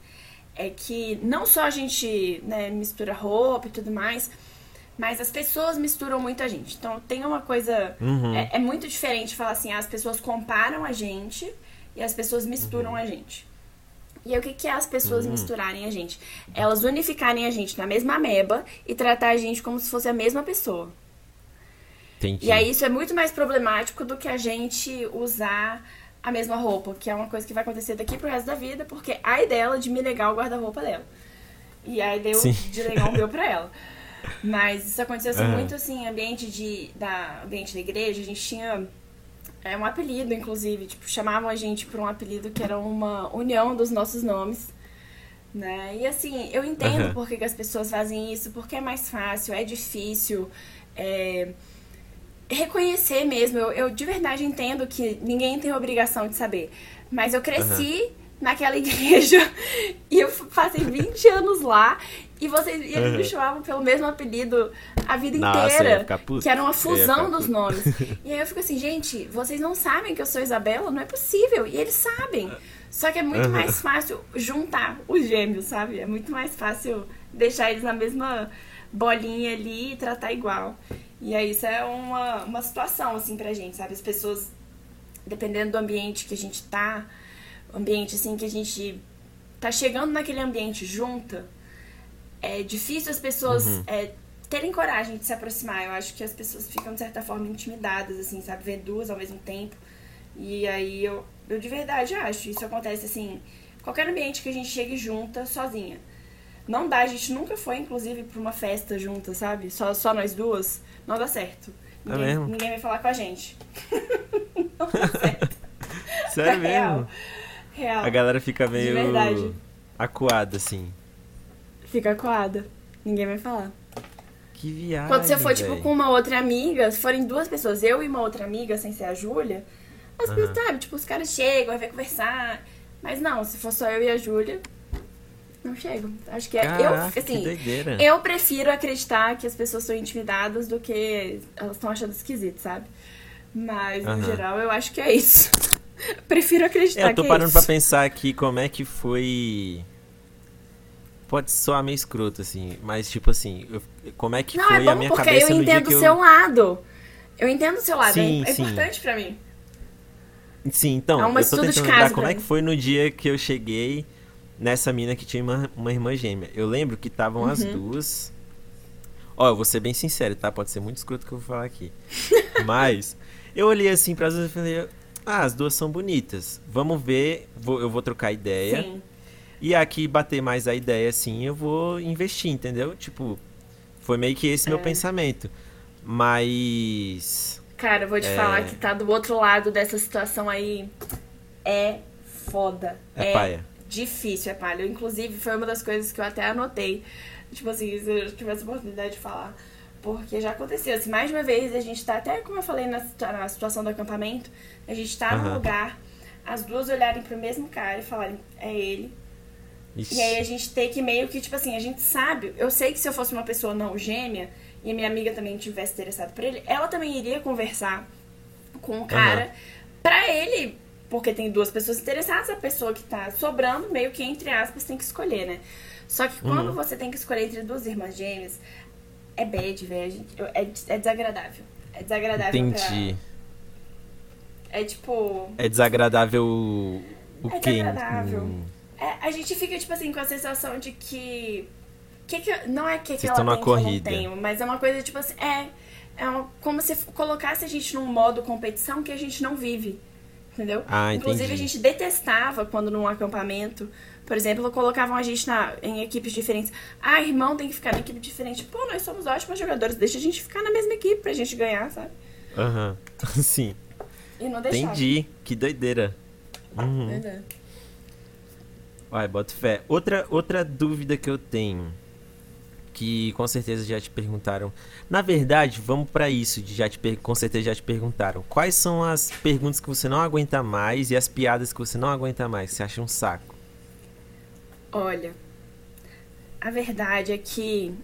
é que não só a gente né, mistura roupa e tudo mais, mas as pessoas misturam muito a gente. Então tem uma coisa. Uhum. É, é, muito diferente falar assim, as pessoas comparam a gente e as pessoas misturam uhum. a gente. E aí, o que, que é as pessoas uhum. misturarem a gente? Elas unificarem a gente na mesma meba e tratar a gente como se fosse a mesma pessoa. Entendi. E aí isso é muito mais problemático do que a gente usar a mesma roupa, que é uma coisa que vai acontecer daqui pro resto da vida, porque a ideia dela de me negar o guarda-roupa dela. E aí deu Sim. de negar o meu pra ela. Mas isso aconteceu assim, Uhum. muito assim, ambiente de da ambiente da igreja, a gente tinha é, um apelido, inclusive, tipo, chamavam a gente por um apelido que era uma união dos nossos nomes. Né? E assim, eu entendo Uhum. por que, que as pessoas fazem isso, porque é mais fácil, é difícil. É, reconhecer mesmo. Eu, eu de verdade entendo que ninguém tem obrigação de saber. Mas eu cresci naquela igreja e eu passei 20 anos lá e vocês e eles Uhum. me chamavam pelo mesmo apelido a vida Nossa, inteira. Que era uma fusão dos nomes. E aí eu fico assim, gente, vocês não sabem que eu sou Isabela? Não é possível. E eles sabem. Só que é muito Uhum. mais fácil juntar os gêmeos, sabe? É muito mais fácil deixar eles na mesma bolinha ali e tratar igual. E aí isso é uma, uma situação, assim, pra gente, sabe? As pessoas, dependendo do ambiente que a gente tá, ambiente, assim, que a gente tá chegando naquele ambiente junta, é difícil as pessoas Uhum. é, terem coragem de se aproximar. Eu acho que as pessoas ficam, de certa forma, intimidadas, assim, sabe? Ver duas ao mesmo tempo. E aí eu, eu de verdade acho. Isso acontece, assim, qualquer ambiente que a gente chegue junta, sozinha. Não dá, a gente nunca foi, inclusive, pra uma festa junta, sabe? Só, só nós duas. Não dá certo. É Ninguém, mesmo? ninguém vai falar com a gente. não dá certo. Sério Real. mesmo? Real. A galera fica meio verdade. acuada, assim. Fica coada. Ninguém vai falar. Que viagem, Quando você for, tipo, com uma outra amiga, se forem duas pessoas, eu e uma outra amiga, sem ser a Júlia, as Aham. pessoas, sabe, tipo, os caras chegam, vai conversar. Mas não, se for só eu e a Júlia, não chego. Acho que é. Caraca, eu, que assim, eu prefiro acreditar que as pessoas são intimidadas do que elas estão achando esquisito, sabe? Mas, no Aham. geral, eu acho que é isso. prefiro acreditar É, eu tô que parando é pra isso. pensar aqui como é que foi. Pode soar meio escroto, assim, mas tipo assim, eu- como é que Não, foi é a minha porque cabeça eu no dia entendo que o eu. seu lado. Eu entendo o seu lado. Sim, é, é sim. importante pra mim. Sim, então, É uma eu tô tentando lembrar pra como é mim. que foi no dia que eu cheguei nessa mina que tinha uma, uma irmã gêmea. Eu lembro que estavam as Uhum. duas. Ó, eu vou ser bem sincero, tá? Pode ser muito escroto o que eu vou falar aqui. Mas eu olhei assim para as duas e falei: "Ah, as duas são bonitas. Vamos ver, vou- eu vou trocar ideia. Sim. E aqui bater mais a ideia assim, eu vou investir, entendeu? Tipo, foi meio que esse meu É. pensamento. Mas Cara, eu vou te É. falar que tá do outro lado dessa situação aí. É foda. é, paia. Difícil, é palha. Inclusive, foi uma das coisas que eu até anotei. Tipo assim, se eu tivesse a oportunidade de falar. Porque já aconteceu. Assim, mais de uma vez, a gente tá, até como eu falei na, na situação do acampamento, a gente tá num Aham. lugar, as duas olharem pro mesmo cara e falarem, é ele. Ixi. E aí a gente tem que meio que, tipo assim, a gente sabe. Eu sei que se eu fosse uma pessoa não gêmea, e a minha amiga também tivesse interessado por ele, ela também iria conversar com o cara uhum. pra ele. Porque tem duas pessoas interessadas, a pessoa que tá sobrando, meio que entre aspas, tem que escolher, né? Só que quando uhum. você tem que escolher entre duas irmãs gêmeas, é bad, velho. É, é desagradável. É desagradável. Entendi. Pra... É tipo. É desagradável o é quê? desagradável. Hum. É, a gente fica, tipo assim, com a sensação de que. que, que não é que, que ela tem corrida. que eu não tenho, mas é uma coisa, tipo assim, é. É uma, como se colocasse a gente num modo competição que a gente não vive. Entendeu? Ah, Inclusive, a gente detestava quando num acampamento, por exemplo, colocavam a gente na, em equipes diferentes. Ah, irmão tem que ficar na equipe diferente. Pô, nós somos ótimos jogadores, deixa a gente ficar na mesma equipe pra gente ganhar, sabe? Aham, uhum. sim. E não deixava. Entendi, que doideira. Uhum. Doideira. Vai, bota fé. Outra, outra dúvida que eu tenho, que com certeza já te perguntaram. Na verdade, vamos para isso, de já te com certeza já te perguntaram. Quais são as perguntas que você não aguenta mais e as piadas que você não aguenta mais, que você acha um saco? Olha, a verdade é que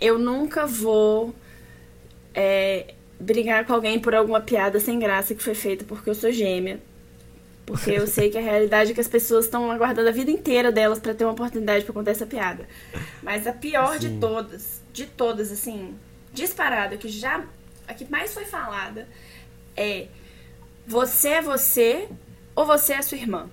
eu nunca vou é, brigar com alguém por alguma piada sem graça que foi feita porque eu sou gêmea. Porque eu sei que a realidade é que as pessoas estão aguardando a vida inteira delas para ter uma oportunidade para contar essa piada. Mas a pior Sim. de todas, de todas, assim, disparada, que já. a que mais foi falada é: você é você ou você é sua irmã?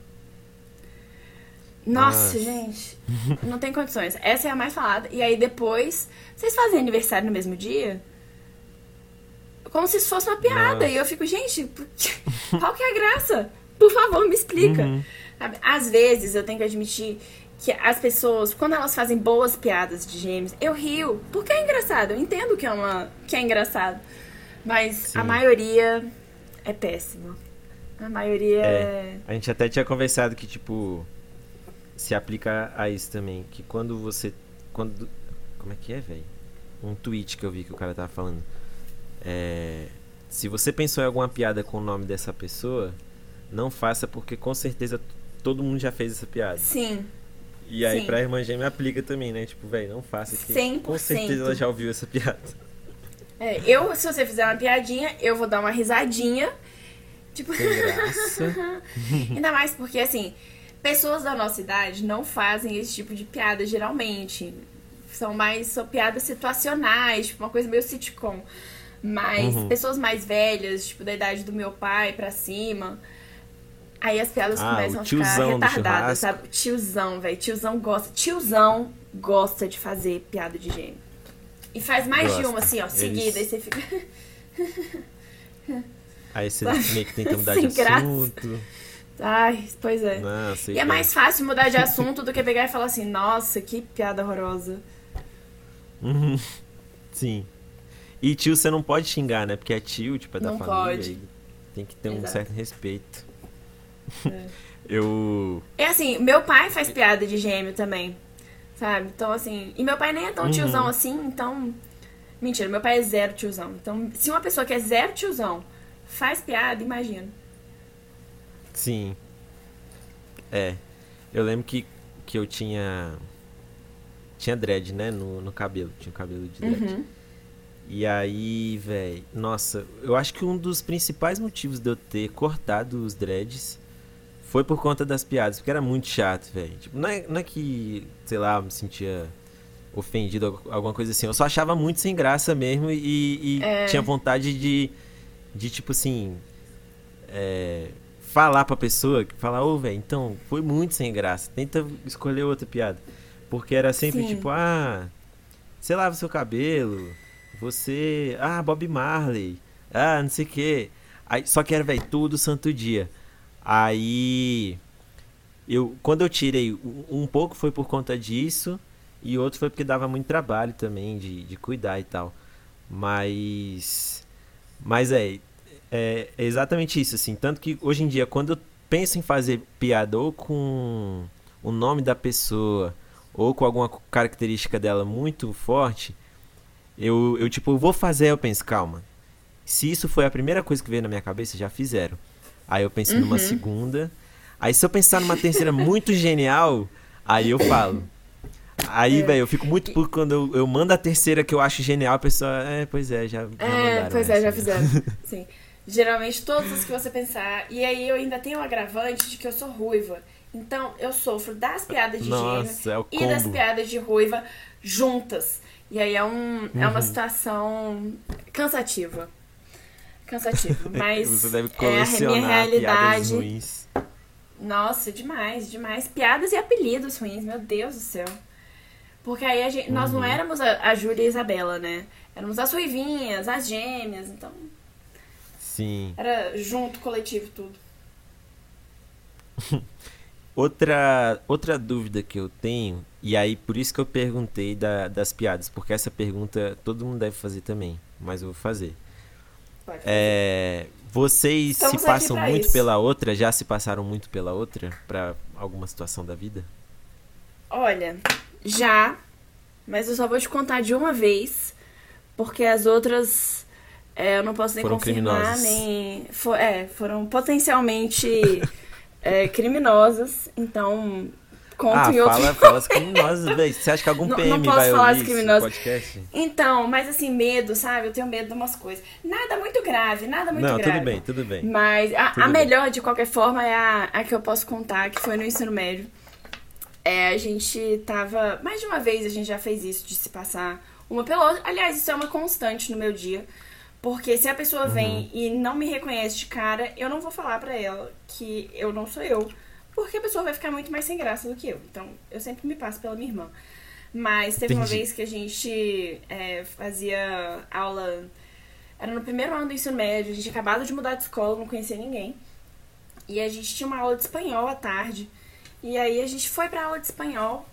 Nossa, Nossa, gente, não tem condições. Essa é a mais falada. E aí depois, vocês fazem aniversário no mesmo dia? Como se isso fosse uma piada. Nossa. E eu fico, gente, qual que é a graça? Por favor, me explica. Uhum. Às vezes eu tenho que admitir que as pessoas, quando elas fazem boas piadas de gêmeos, eu rio. Porque é engraçado. Eu entendo que é, uma, que é engraçado. Mas Sim. a maioria é péssimo. A maioria é. é... A gente até tinha conversado que, tipo, se aplica a isso também. Que quando você. Quando. Como é que é, velho? Um tweet que eu vi que o cara tava falando. É. Se você pensou em alguma piada com o nome dessa pessoa, não faça porque com certeza todo mundo já fez essa piada. Sim. E aí Sim. pra irmã gêmea aplica também, né? Tipo, velho, não faça que 100%. com certeza ela já ouviu essa piada. É, eu, se você fizer uma piadinha, eu vou dar uma risadinha. Tipo. Sem graça. Ainda mais porque, assim, pessoas da nossa idade não fazem esse tipo de piada geralmente. São mais são piadas situacionais, tipo, uma coisa meio sitcom. Mas uhum. pessoas mais velhas, tipo, da idade do meu pai pra cima, Aí as piadas ah, começam a ficar retardadas, sabe? Tiozão, velho. Tiozão gosta. Tiozão gosta de fazer piada de gêmeo. E faz mais gosta. de uma, assim, ó, seguida. Eles... Aí você fica. aí você meio que tenta mudar Sem de assunto. Graça. Ai, pois é. Nossa, e é mais fácil mudar de assunto do que pegar e falar assim, nossa, que piada horrorosa. Uhum. Sim. E tio você não pode xingar, né? Porque é tio, tipo, é da não família. Pode. Tem que ter Exato. um certo respeito. É. Eu. É assim, meu pai faz piada de gêmeo também. Sabe? Então, assim. E meu pai nem é tão uhum. tiozão assim, então. Mentira, meu pai é zero tiozão. Então, se uma pessoa que é zero tiozão faz piada, imagina. Sim. É. Eu lembro que, que eu tinha. Tinha dread, né? No, no cabelo. Tinha cabelo de dread. Uhum. E aí, velho. Nossa, eu acho que um dos principais motivos de eu ter cortado os dreads foi por conta das piadas, porque era muito chato, velho. Tipo, não, é, não é que, sei lá, me sentia ofendido, alguma coisa assim. Eu só achava muito sem graça mesmo e, e é. tinha vontade de, de tipo assim, é, falar pra pessoa, falar, ô, oh, velho, então, foi muito sem graça. Tenta escolher outra piada. Porque era sempre Sim. tipo, ah, você lava seu cabelo, você, ah, Bob Marley, ah, não sei o quê. Aí, só que era, velho, todo santo dia. Aí eu quando eu tirei um pouco foi por conta disso e outro foi porque dava muito trabalho também de, de cuidar e tal. Mas mas é, é, é exatamente isso assim, tanto que hoje em dia quando eu penso em fazer piada ou com o nome da pessoa ou com alguma característica dela muito forte, eu, eu tipo, vou fazer, eu penso, calma. Se isso foi a primeira coisa que veio na minha cabeça, já fizeram. Aí eu penso uhum. numa segunda. Aí se eu pensar numa terceira muito genial, aí eu falo. Aí, É. velho, eu fico muito puto quando eu, eu mando a terceira que eu acho genial, a pessoa. É, pois é, já. já É, pois é, já essa, né? fizeram. Sim. Geralmente todos os que você pensar. E aí eu ainda tenho o agravante de que eu sou ruiva. Então eu sofro das piadas de Nossa, é o e das piadas de ruiva juntas. E aí é, um, é Uhum. uma situação cansativa. Cansativa. Mas Você deve é a minha colecionar realidade. ruins. Nossa, demais, demais. Piadas e apelidos ruins, meu Deus do céu. Porque aí gente, nós Uhum. não éramos a, a Júlia e a Isabela, né? Éramos as ruivinhas, as gêmeas, então Sim. era junto, coletivo, tudo. Outra, outra dúvida que eu tenho, e aí por isso que eu perguntei da- das piadas, porque essa pergunta todo mundo deve fazer também, mas eu vou fazer. É, vocês Estamos se passam muito isso. pela outra? Já se passaram muito pela outra? Pra alguma situação da vida? Olha, já, mas eu só vou te contar de uma vez, porque as outras é, eu não posso nem Foram confirmar, criminosas. nem. fo- é, foram potencialmente é, criminosas, então conto ah, em outro fala, fala as criminosas, velho. Você acha que algum Não- PM não posso vai falar ouvir as esse podcast? Então, mas assim, medo, sabe? Eu tenho medo de umas coisas. Nada muito grave, nada muito Não, grave. tudo bem, tudo bem. Mas a, a melhor, de qualquer forma, é a, a que eu posso contar, que foi no ensino médio. É, a gente tava. Mais de uma vez a gente já fez isso, de se passar uma pela outra. Aliás, isso é uma constante no meu dia. Porque se a pessoa vem e não me reconhece de cara, eu não vou falar pra ela que eu não sou eu. Porque a pessoa vai ficar muito mais sem graça do que eu. Então, eu sempre me passo pela minha irmã. Mas teve uma Entendi. vez que a gente é, fazia aula. Era no primeiro ano do ensino médio, a gente acabado de mudar de escola, não conhecia ninguém. E a gente tinha uma aula de espanhol à tarde. E aí a gente foi pra aula de espanhol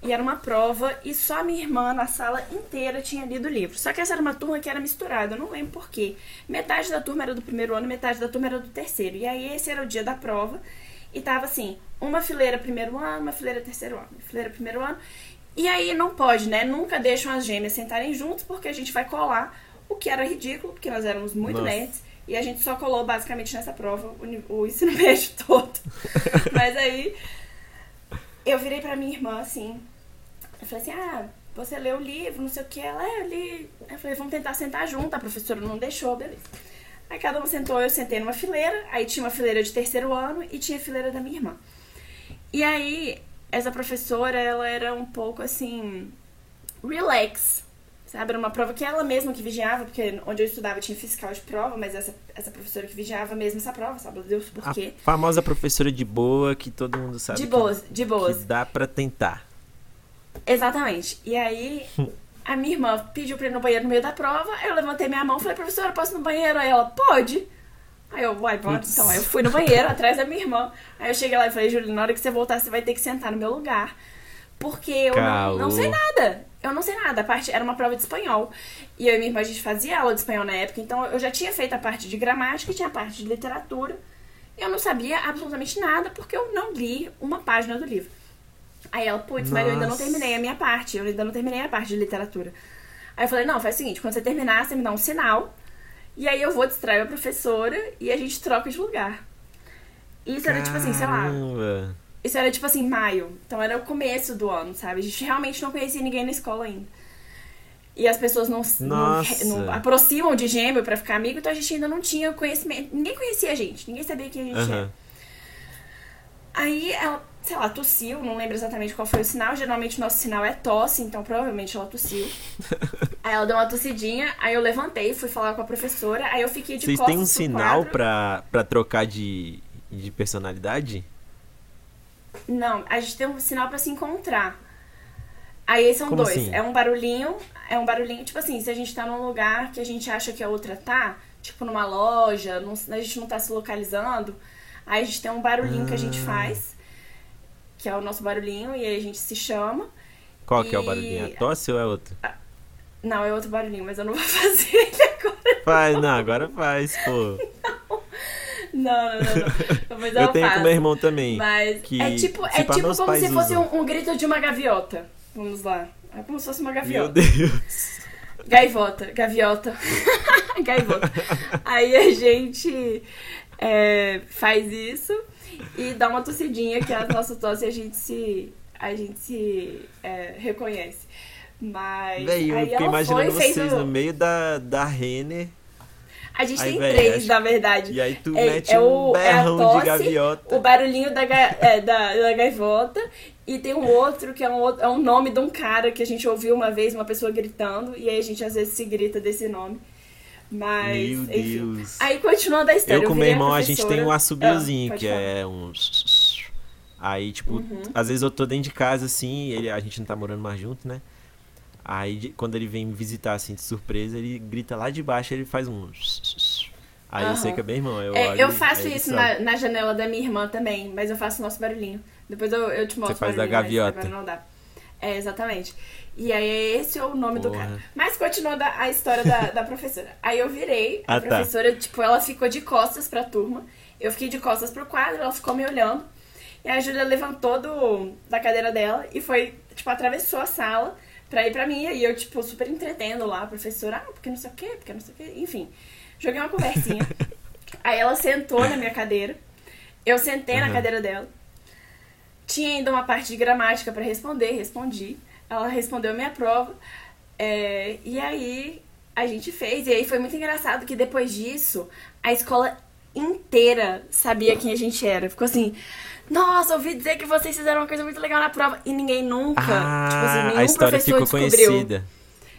e era uma prova e só a minha irmã na sala inteira tinha lido o livro. Só que essa era uma turma que era misturada, eu não lembro por quê. Metade da turma era do primeiro ano, metade da turma era do terceiro. E aí esse era o dia da prova e tava assim, uma fileira primeiro ano, uma fileira terceiro ano, uma fileira primeiro ano. E aí não pode, né? Nunca deixam as gêmeas sentarem juntos porque a gente vai colar, o que era ridículo, porque nós éramos muito Nossa. nerds. E a gente só colou basicamente nessa prova o, o ensino médio todo. Mas aí eu virei pra minha irmã assim. Eu falei assim: ah, você leu o livro, não sei o que. Ela, é, eu li. Eu falei: vamos tentar sentar junto. A professora não deixou, beleza. Aí cada uma sentou, eu sentei numa fileira. Aí tinha uma fileira de terceiro ano e tinha a fileira da minha irmã. E aí, essa professora, ela era um pouco assim. relax. Sabe? Era uma prova que ela mesma que vigiava, porque onde eu estudava tinha fiscal de prova, mas essa, essa professora que vigiava mesmo essa prova, sabe? Deus por A quê? famosa professora de boa que todo mundo sabe De que- boas, de boas. que dá pra tentar. Exatamente. E aí, a minha irmã pediu pra ir no banheiro no meio da prova. Eu levantei minha mão e falei, professora, posso ir no banheiro? Aí ela, pode. Aí eu, uai, pode. Então, aí eu fui no banheiro atrás da minha irmã. Aí eu cheguei lá e falei, Júlia, na hora que você voltar, você vai ter que sentar no meu lugar. Porque eu não, não sei nada. Eu não sei nada. A parte era uma prova de espanhol. E eu e minha irmã, a gente fazia aula de espanhol na época. Então, eu já tinha feito a parte de gramática e tinha a parte de literatura. Eu não sabia absolutamente nada porque eu não li uma página do livro. Aí ela, putz, mas eu ainda não terminei a minha parte, eu ainda não terminei a parte de literatura. Aí eu falei, não, faz o seguinte, quando você terminar, você me dá um sinal, e aí eu vou distrair a professora e a gente troca de lugar. Isso era tipo assim, sei lá, Caramba. isso era tipo assim, maio. Então era o começo do ano, sabe? A gente realmente não conhecia ninguém na escola ainda. E as pessoas não, não, não aproximam de gêmeo pra ficar amigo, então a gente ainda não tinha conhecimento. Ninguém conhecia a gente, ninguém sabia quem a gente era. Aham. Aí ela, sei lá, tossiu, não lembro exatamente qual foi o sinal. Geralmente o nosso sinal é tosse, então provavelmente ela tossiu. aí ela deu uma tossidinha, aí eu levantei, fui falar com a professora, aí eu fiquei de Vocês costas têm um sinal quadro. pra, pra trocar de, de personalidade? Não, a gente tem um sinal pra se encontrar. Aí são Como dois. assim? É um barulhinho, é um barulhinho, tipo assim, se a gente tá num lugar que a gente acha que a outra tá, tipo numa loja, não- a gente não tá se localizando, aí a gente tem um barulhinho que a gente Ah. faz, que é o nosso barulhinho, e aí a gente se chama. Qual que é o E- barulhinho? A tosse ou é outro? Não, é outro barulhinho, mas eu não vou fazer ele agora. Faz, não, agora faz, pô. Não, não, não, não. Mas Eu tenho faço. com meu irmão também. Mas que é tipo, é tipo como se fosse um, um grito de uma gaviota. Vamos lá. É como se fosse uma Meu gaviota. Deus. Gaivota, gaviota. Gaivota. Aí a gente é, faz isso e dá uma tossidinha, que é a nossa tosse, a gente se. a gente se é, reconhece. Mas. Véi, eu aí fiquei ela imaginando fez vocês no meio da, da Renner. A gente Aí, tem véi, três, acho- na verdade. E aí tu É- mete é um o- é a berrão tosse, de gaviota. O barulhinho da, é, da, da gaivota. E tem um outro que é um, outro- é um nome de um cara que a gente ouviu uma vez, uma pessoa gritando. E aí a gente às vezes se grita desse nome. Mas. Meu enfim. Deus. Aí continuando a história. Eu com meu virei a irmão, a gente tem um professora- assobiozinho, Ah, que falar. é um. Aí, tipo, Uhum. às vezes eu tô dentro de casa, assim, ele, a gente não tá morando mais junto, né? Aí, quando ele vem me visitar, assim, de surpresa, ele grita lá de baixo, ele faz um. Aí eu sei que é meu irmão. Eu, É, olho, eu faço isso na, na janela da minha irmã também, mas eu faço o nosso barulhinho. Depois eu, eu te mostro Você faz da mas gaviota. agora não dá. É, exatamente. E aí esse é o nome do Porra. cara. Mas continuando a a história da, da professora. Aí eu virei, a Ah, tá. professora, tipo, ela ficou de costas pra turma. Eu fiquei de costas pro quadro, ela ficou me olhando. E a Júlia levantou do, da cadeira dela e foi, tipo, atravessou a sala pra ir pra mim. E eu, tipo, super entretendo lá, a professora, ah, porque não sei o quê, porque não sei o quê. Enfim, joguei uma conversinha. Aí ela sentou na minha cadeira. Eu sentei na Uhum. cadeira dela. Tinha ainda uma parte de gramática pra responder, respondi. Ela respondeu a minha prova. É, e aí a gente fez. E aí foi muito engraçado que depois disso, a escola inteira sabia quem a gente era. Ficou assim. Nossa, ouvi dizer que vocês fizeram uma coisa muito legal na prova. E ninguém nunca. Ah, tipo assim, nenhum a história professor ficou descobriu. conhecida.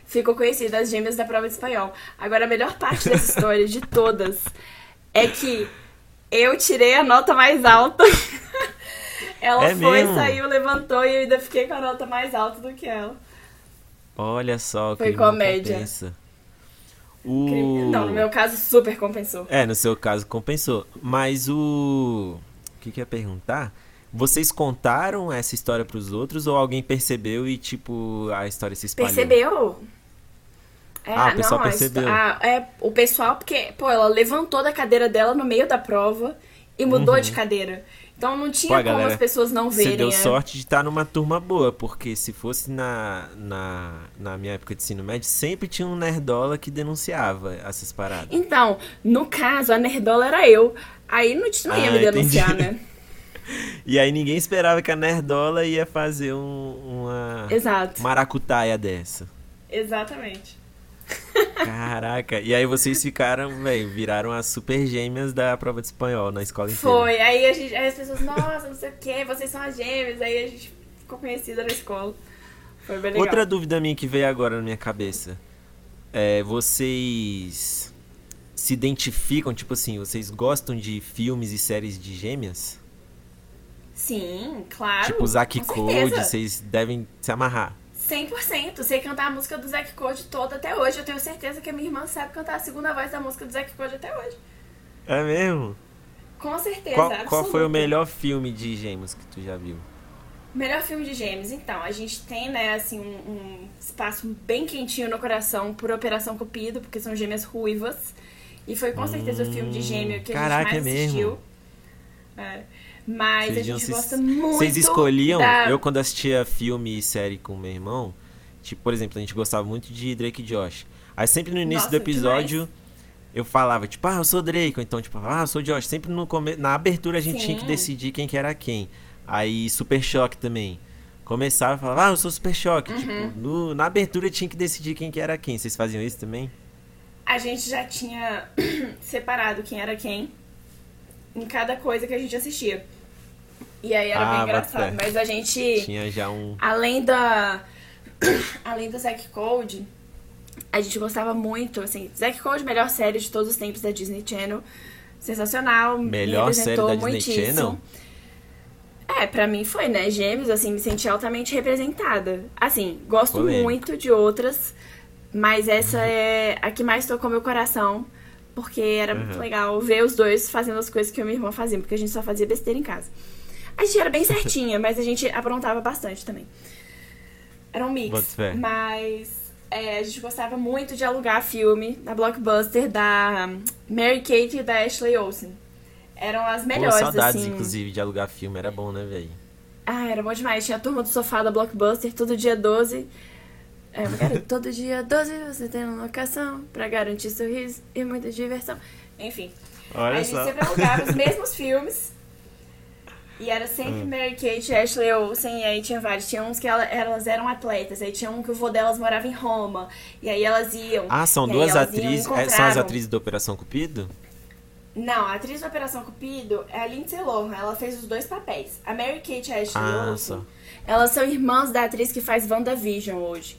Ficou conhecida as gêmeas da prova de espanhol. Agora, a melhor parte dessa história, de todas, é que eu tirei a nota mais alta. ela É foi, mesmo? saiu, levantou e eu ainda fiquei com a nota mais alta do que ela. Olha só, Foi que comédia. compensa. O... Não, no meu caso, super compensou. É, no seu caso compensou. Mas o. O que, que eu ia perguntar? Vocês contaram essa história pros outros ou alguém percebeu e, tipo, a história se espalhou? Percebeu? É, Ah, o pessoal não, a percebeu. ah, é, o pessoal, porque, pô, ela levantou da cadeira dela no meio da prova e mudou Uhum. de cadeira. Então não tinha Pô, como galera, as pessoas não Você verem. deu é. sorte de estar numa turma boa, porque se fosse na, na, na minha época de ensino médio, sempre tinha um nerdola que denunciava essas paradas. Então, no caso, a nerdola era eu. Aí não, não ia Ah, me denunciar, entendi. né? E aí ninguém esperava que a nerdola ia fazer um- uma Exato. maracutaia dessa. Exatamente. Caraca, e aí vocês ficaram, velho, viraram as super gêmeas da prova de espanhol na escola inteira. Foi. Aí, a gente, aí as pessoas, nossa, não sei o que, vocês são as gêmeas. Aí a gente ficou conhecida na escola. Foi bem legal. Outra dúvida minha que veio agora na minha cabeça. É, vocês se identificam, tipo assim, vocês gostam de filmes e séries de gêmeas? Sim, claro. tipo Zack Code, vocês devem se amarrar. 100%. Sei cantar a música do Zack Code toda até hoje. Eu tenho certeza que a minha irmã sabe cantar a segunda voz da música do Zack Code até hoje. É mesmo? Com certeza. Qual, qual foi absoluta. o melhor filme de gêmeos que tu já viu? Melhor filme de gêmeos, então, a gente tem, né, assim, um, um espaço bem quentinho no coração por Operação Cupido, porque são gêmeas ruivas. E foi com certeza o filme de gêmeo que Caraca, a gente mais é mesmo? assistiu. É. Mas Vocês a gente se- gosta muito. Vocês escolhiam? da- Eu, quando assistia filme e série com meu irmão, tipo, por exemplo, a gente gostava muito de Drake e Josh. Aí sempre no início Nossa, do episódio eu falava, tipo, ah, eu sou Drake, então, tipo, ah, eu sou Josh. Sempre no come... na abertura a gente tinha que Sim. decidir quem que era quem. Aí Super Choque também. Começava e falava, ah, eu sou Super Choque. Uhum. Tipo, no- na abertura tinha que decidir quem que era quem. Vocês faziam isso também? A gente já tinha separado quem era quem em cada coisa que a gente assistia. E aí era Ah, bem engraçado. Mas a gente. Tinha já um. Além da. Além do Zack Code, a gente gostava muito, assim, Zack Code, melhor série de todos os tempos da Disney Channel. Sensacional. me Melhor série representou da Disney muitíssimo. Channel? É, pra mim foi, né? Gêmeos, assim, me senti altamente representada. Assim, gosto Polêmico. muito de outras, mas essa é a que mais tocou meu coração. Porque era muito Uhum. legal ver os dois fazendo as coisas que eu e minha irmã faziam, porque a gente só fazia besteira em casa. A gente era bem certinha, mas a gente aprontava bastante também. Era um mix. Mas é, a gente gostava muito de alugar filme na Blockbuster da Mary Kate e da Ashley Olsen. Eram as Pô, melhores, saudades, assim. inclusive, de alugar filme. Era bom, né, velho? Ah, era bom demais. Tinha a turma do sofá da Blockbuster, todo dia 12. É, quero todo dia 12 você tem uma locação pra garantir sorriso e muita diversão. Enfim. Olha a gente sempre alugava os mesmos filmes. E era sempre hum. Mary Kate, Ashley Olsen, e aí tinha vários. Tinha uns que elas eram atletas, aí tinha um que o vô delas morava em Roma, e aí elas iam. Ah, são duas atrizes. É, são as atrizes da Operação Cupido? Não, a atriz da Operação Cupido é a Lindsay Lohan, ela fez os dois papéis. A Mary Kate e a Ashley ah, Olsen, elas são irmãs da atriz que faz WandaVision hoje.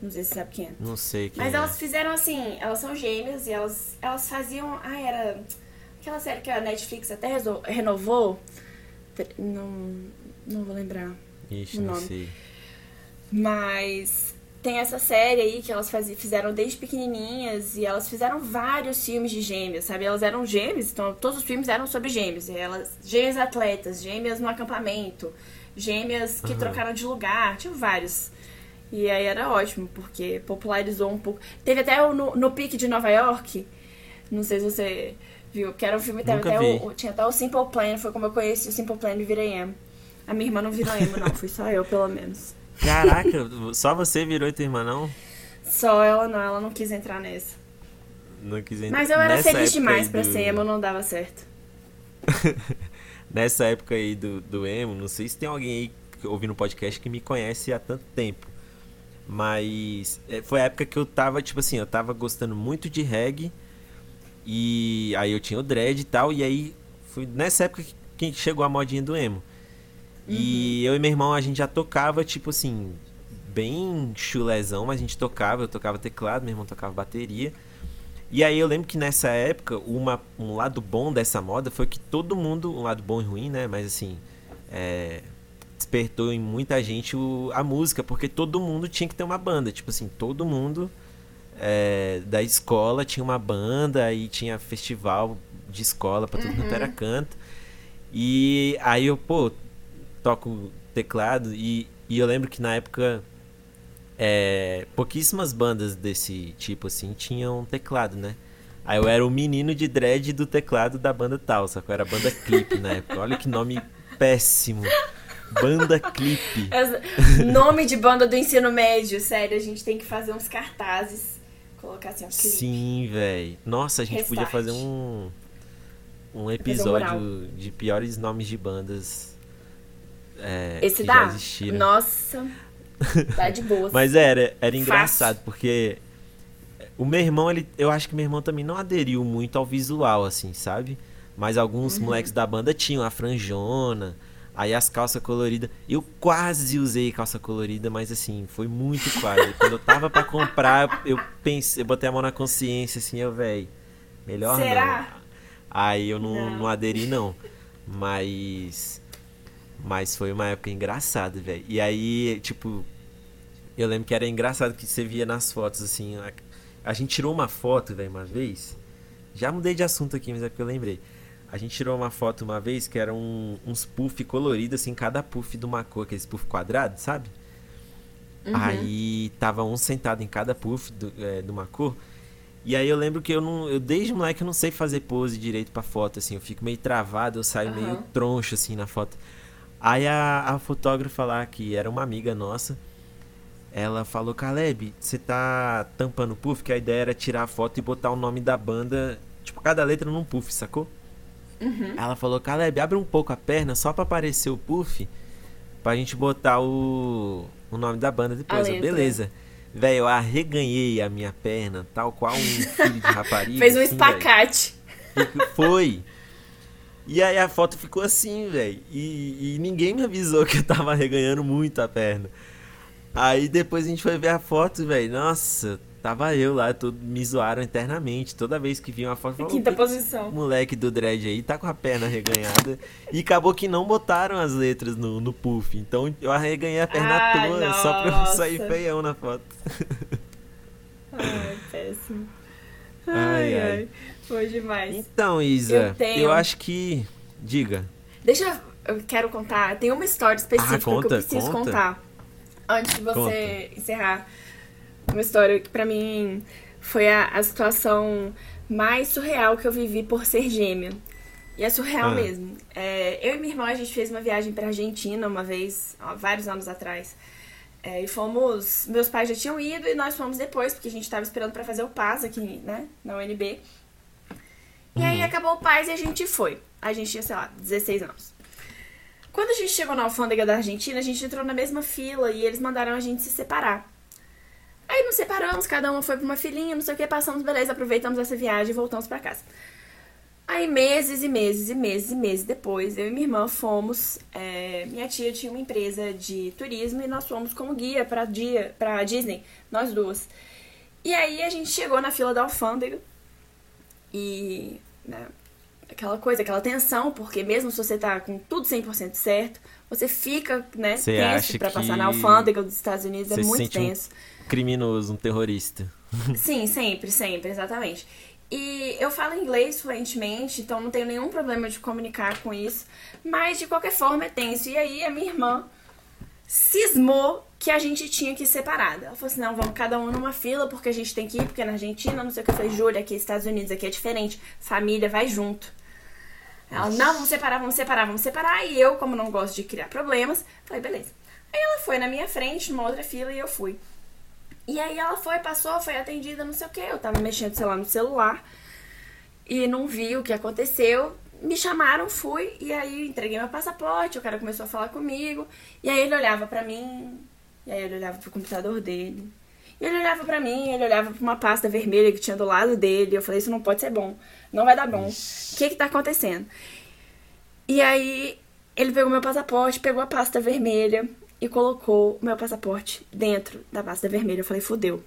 Não sei se você sabe quem é. Não sei quem Mas é. elas fizeram assim, elas são gêmeas e elas, elas faziam. Ah, era. Aquela série que a Netflix até renovou. Não, não vou lembrar. Ixi, o nome. não sei. Mas tem essa série aí que elas faz, fizeram desde pequenininhas e elas fizeram vários filmes de gêmeos, sabe? Elas eram gêmeas, então todos os filmes eram sobre gêmeos. E elas, gêmeas atletas, gêmeas no acampamento, gêmeas que uhum. trocaram de lugar, tinha vários. E aí era ótimo, porque popularizou um pouco. Teve até no, no Pique de Nova York, não sei se você viu, que era um filme, teve até o, tinha até o Simple Plan, foi como eu conheci o Simple Plan e virei emo. A minha irmã não virou emo, não, fui só eu, pelo menos. Caraca, só você virou e tua irmã não? Só ela não, ela não quis entrar nessa. Não quis entrar. Mas eu era Nessa feliz demais pra ser emo, não dava certo. Nessa época aí do, do emo, não sei se tem alguém aí ouvindo o podcast que me conhece há tanto tempo. Mas é, foi a época que eu tava, tipo assim, eu tava gostando muito de reggae. E aí eu tinha o dread e tal. E aí foi nessa época que chegou a modinha do emo. Uhum. E eu e meu irmão, a gente já tocava, tipo assim, bem chulezão, mas a gente tocava. Eu tocava teclado, meu irmão tocava bateria. E aí eu lembro que nessa época, uma, um lado bom dessa moda foi que todo mundo, um lado bom e ruim, né? Mas assim, é, despertou em muita gente o, a música, porque todo mundo tinha que ter uma banda. Tipo assim, todo mundo é, da escola tinha uma banda e tinha festival de escola para tudo uhum. quanto era uhum. canto. E aí eu, pô, toco teclado e, e eu lembro que na época é, pouquíssimas bandas desse tipo assim tinham teclado, né? Aí eu era o menino de dread do teclado da banda tal, só que eu era banda clipe na época. Olha que nome péssimo. Banda Clipe. Nome de banda do ensino médio, sério. A gente tem que fazer uns cartazes. Colocar assim, ó, clipe. Sim, velho. Nossa, a gente Restart. podia fazer um. Um episódio de piores nomes de bandas. É, Esse dá? Nossa. Tá de boa. Mas era, era engraçado, Fácil. porque o meu irmão, ele, eu acho que meu irmão também não aderiu muito ao visual, assim, sabe? Mas alguns uhum. moleques da banda tinham a franjona, Aí as calças coloridas. Eu quase usei calça colorida, mas assim, foi muito quase. Quando eu tava para comprar, eu pensei, eu botei a mão na consciência assim, eu, velho, melhor Será? não. Aí eu não, não. não aderi, não. Mas. Mas foi uma época engraçada, velho. E aí, tipo, eu lembro que era engraçado que você via nas fotos, assim. A, a gente tirou uma foto, velho, uma vez. Já mudei de assunto aqui, mas é porque eu lembrei. A gente tirou uma foto uma vez que era um, uns puff coloridos, assim, cada puff de uma cor, aqueles puff quadrado, sabe? Uhum. Aí tava um sentado em cada puff do, é, de uma cor. E aí eu lembro que eu não. Eu desde moleque eu não sei fazer pose direito pra foto, assim. Eu fico meio travado, eu saio uhum. meio troncho, assim, na foto. Aí a, a fotógrafa lá, que era uma amiga nossa, ela falou, Caleb, você tá tampando o puff? Que a ideia era tirar a foto e botar o nome da banda, tipo, cada letra num puff, sacou? Uhum. Ela falou, Caleb, abre um pouco a perna só pra aparecer o puff. Pra gente botar o, o nome da banda depois. Eu, beleza. Velho, eu arreganhei a minha perna, tal qual um filho de rapariga. Fez um assim, espacate. Véio. Foi. E aí a foto ficou assim, velho. E, e, ninguém me avisou que eu tava arreganhando muito a perna. Aí depois a gente foi ver a foto, velho. Nossa, Tava eu lá, tudo, me zoaram internamente. Toda vez que vinha uma foto, falavam, Quinta posição. Moleque do dread aí tá com a perna arreganhada. e acabou que não botaram as letras no, no puff. Então eu arreganhei a perna toda nossa. só pra eu sair feião na foto. ai, péssimo. Ai, ai, ai. Foi demais. Então, Isa, eu, tenho... eu acho que. Diga. Deixa eu. quero contar. Tem uma história específica ah, conta, que eu preciso conta. contar. Antes de você conta. encerrar uma história que para mim foi a, a, situação mais surreal que eu vivi por ser gêmea. E é surreal ah. mesmo. É, eu e minha irmã, a gente fez uma viagem pra Argentina uma vez, ó, vários anos atrás. É, e fomos. Meus pais já tinham ido e nós fomos depois, porque a gente tava esperando para fazer o PAS aqui, né, na UNB. E uhum. aí acabou o PAS e a gente foi. A gente tinha, sei lá, 16 anos. Quando a gente chegou na alfândega da Argentina, a gente entrou na mesma fila e eles mandaram a gente se separar. Nos separamos, cada uma foi pra uma filinha, não sei o que, passamos, beleza, aproveitamos essa viagem e voltamos para casa. Aí meses e meses e meses e meses depois, eu e minha irmã fomos. É, minha tia tinha uma empresa de turismo e nós fomos como guia para dia para Disney, nós duas. E aí a gente chegou na fila da alfândega e né, aquela coisa, aquela tensão, porque mesmo se você tá com tudo 100% certo, você fica, né, Você tenso pra passar na alfândega dos Estados Unidos, você é se muito um tenso. Criminoso, um terrorista. Sim, sempre, sempre, exatamente. E eu falo inglês fluentemente, então não tenho nenhum problema de comunicar com isso. Mas de qualquer forma é tenso. E aí a minha irmã cismou que a gente tinha que ir separada. Ela falou assim: não, vamos cada um numa fila, porque a gente tem que ir, porque na Argentina, não sei o que. Eu falei, Júlia, aqui Estados Unidos, aqui é diferente. Família, vai junto. Ela, não, vamos separar, vamos separar, vamos separar. E eu, como não gosto de criar problemas, falei, beleza. Aí ela foi na minha frente, numa outra fila, e eu fui. E aí ela foi, passou, foi atendida, não sei o que. Eu tava mexendo, sei lá, no celular e não vi o que aconteceu. Me chamaram, fui, e aí entreguei meu passaporte, o cara começou a falar comigo, e aí ele olhava pra mim, e aí ele olhava pro computador dele. E ele olhava pra mim, ele olhava pra uma pasta vermelha que tinha do lado dele. Eu falei, isso não pode ser bom, não vai dar bom. O que que tá acontecendo? E aí ele pegou meu passaporte, pegou a pasta vermelha e colocou o meu passaporte dentro da pasta vermelha. Eu falei, fudeu. O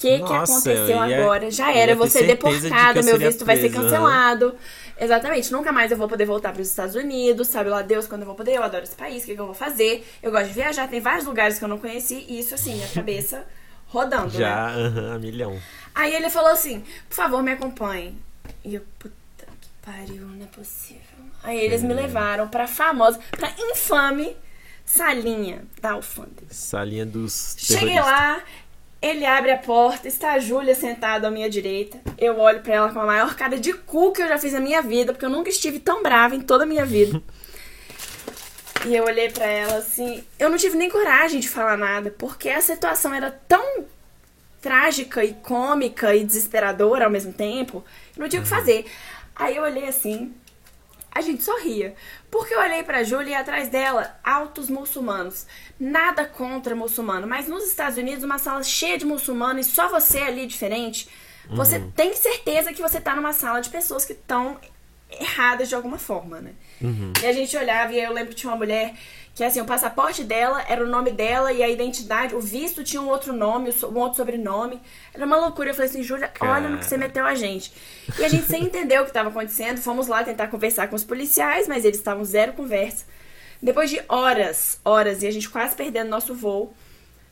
que, que aconteceu eu ia- agora? Já era, eu vou ser deportada, eu meu visto vai ser presa, aham. cancelado. Exatamente, nunca mais eu vou poder voltar para os Estados Unidos, sabe lá Deus quando eu vou poder, eu adoro esse país, o que, que eu vou fazer? Eu gosto de viajar, tem vários lugares que eu não conheci, e isso assim, minha cabeça rodando, né? Já, aham, a milhão. Aí ele falou assim, por favor, me acompanhe. E eu, puta que pariu, não é possível. Aí eles me levaram pra famosa, pra infame salinha da alfândega. Salinha dos Cheguei lá, ele abre a porta, está a Júlia sentada à minha direita. Eu olho pra ela com a maior cara de cu que eu já fiz na minha vida, porque eu nunca estive tão brava em toda a minha vida. e eu olhei pra ela assim, eu não tive nem coragem de falar nada, porque a situação era tão trágica e cômica e desesperadora ao mesmo tempo, eu não tinha o que fazer. Aí eu olhei assim, a gente sorria. Porque eu olhei pra Júlia e atrás dela, altos muçulmanos. Nada contra muçulmano, mas nos Estados Unidos, uma sala cheia de muçulmanos e só você ali diferente, você tem certeza que você tá numa sala de pessoas que estão erradas de alguma forma, né? E a gente olhava e eu lembro que tinha uma mulher que assim, o passaporte dela era o nome dela e a identidade, o visto tinha um outro nome, um outro sobrenome. Era uma loucura. Eu falei assim, Júlia, olha no que você meteu a gente. E a gente sem entender o que estava acontecendo, fomos lá tentar conversar com os policiais, mas eles estavam zero conversa. Depois de horas, horas, e a gente quase perdendo nosso voo,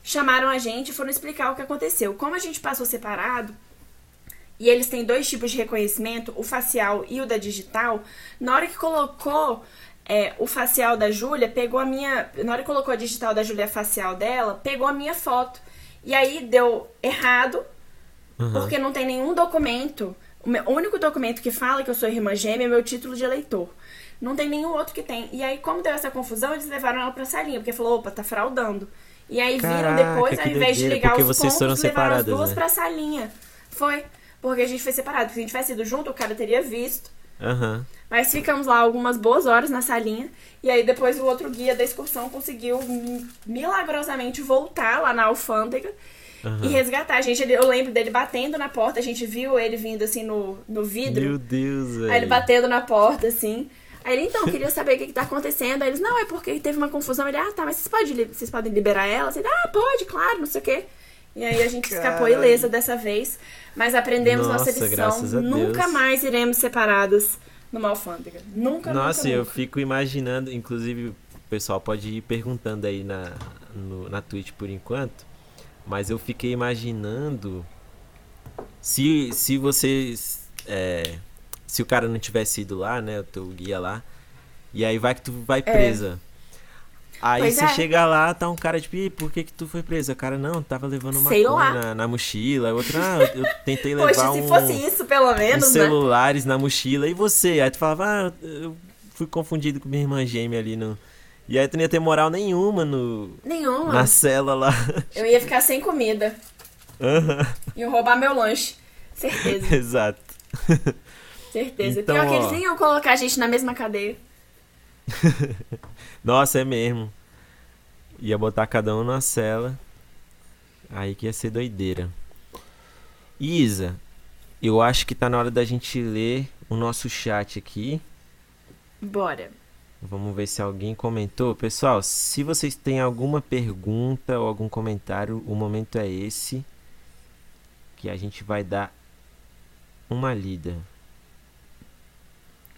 chamaram a gente e foram explicar o que aconteceu. Como a gente passou separado, e eles têm dois tipos de reconhecimento, o facial e o da digital, na hora que colocou é, o facial da Júlia, pegou a minha. Na hora que colocou a digital da Júlia facial dela, pegou a minha foto. E aí deu errado, porque não tem nenhum documento. O, meu- o único documento que fala que eu sou irmã gêmea é meu título de eleitor. Não tem nenhum outro que tem. E aí, como deu essa confusão, eles levaram ela pra salinha, porque falou, opa, tá fraudando. E aí viram Caraca, depois, ao invés de ligar os vocês pontos, levaram as duas né? pra salinha. Foi. Porque a gente foi separado. Se a gente tivesse ido junto, o cara teria visto. Aham. Mas ficamos lá algumas boas horas na salinha. E aí depois o outro guia da excursão conseguiu mi- milagrosamente voltar lá na alfândega e resgatar a gente. Eu lembro dele batendo na porta, a gente viu ele vindo assim no, no vidro. Meu Deus, velho. Aí ele batendo na porta, assim. Aí ele, então, queria saber o que, que tá acontecendo. Aí eles, não, é porque teve uma confusão. Ele, ah, tá, mas vocês podem, vocês podem liberar ela? Assim, ah, pode, claro, não sei o quê. E aí a gente escapou Caralho. ilesa dessa vez. Mas aprendemos nossa, Nossa, lição. Nunca Deus. mais iremos separadas numa alfândega. Nunca, Nossa, nunca, eu nunca. fico imaginando, inclusive o pessoal pode ir perguntando aí na, no- na Twitch por enquanto, mas eu fiquei imaginando se, se vocês. é, se o cara não tivesse ido lá, né? O teu guia lá, e aí vai que tu vai presa. Aí. Pois você é. chega lá, tá um cara tipo, "Ih, por que que tu foi presa? O cara, não, tava levando uma na, na mochila. Outra, ah, eu tentei levar Poxa, se um fosse isso, pelo uns menos, né? celulares na mochila e você. Aí tu falava, ah, eu fui confundido com minha irmã gêmea ali no. E aí tu não ia ter moral nenhuma no, Nenhuma. na cela lá. Eu ia ficar sem comida. Aham, Iam roubar meu lanche. Certeza, Exato. certeza. Então, Pior que ó. eles nem iam colocar a gente na mesma cadeia. Nossa, é mesmo. Ia botar cada um na cela. Aí que ia ser doideira. Isa, eu acho que tá na hora da gente ler o nosso chat aqui. Bora. Vamos ver se alguém comentou. Pessoal, se vocês têm alguma pergunta ou algum comentário, o momento é esse. Que a gente vai dar uma lida.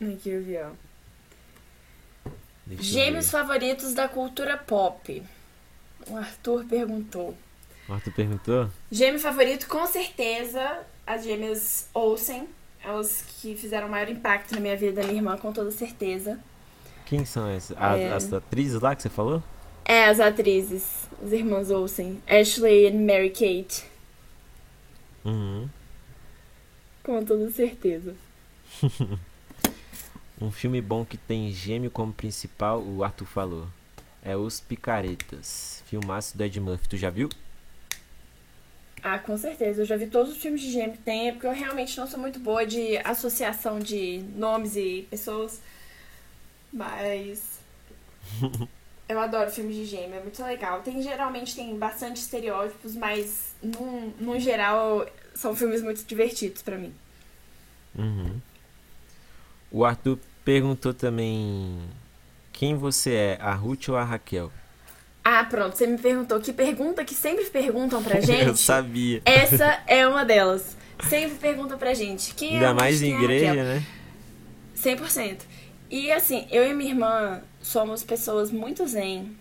Aqui eu vi, ó. Gêmeos favoritos da cultura pop. O Arthur perguntou. O Arthur perguntou? Gêmeo favorito, com certeza, as gêmeas Olsen. Elas que fizeram o maior impacto na minha vida, da minha irmã, com toda certeza. Quem são essas? É... As, atrizes lá que você falou? É, as atrizes. As irmãs Olsen. Ashley e Mary Kate. Uhum. Com toda certeza. um filme bom que tem gêmeo como principal, o Arthur falou. É Os Picaretas. Filmaço do Ed Murphy. Tu já viu? Ah, com certeza. Eu já vi todos os filmes de gêmeo que tem, é porque eu realmente não sou muito boa de associação de nomes e pessoas. Mas. eu adoro filmes de gêmeo, é muito legal. Tem, geralmente tem bastante estereótipos, mas no, no geral são filmes muito divertidos para mim. Uhum. O Arthur perguntou também quem você é, a Ruth ou a Raquel? Ah, pronto, você me perguntou que pergunta que sempre perguntam pra gente. Eu sabia. Essa é uma delas. Sempre perguntam pra gente. Quem Ainda é mais em igreja, né? 100%. E assim, eu e minha irmã somos pessoas muito zen.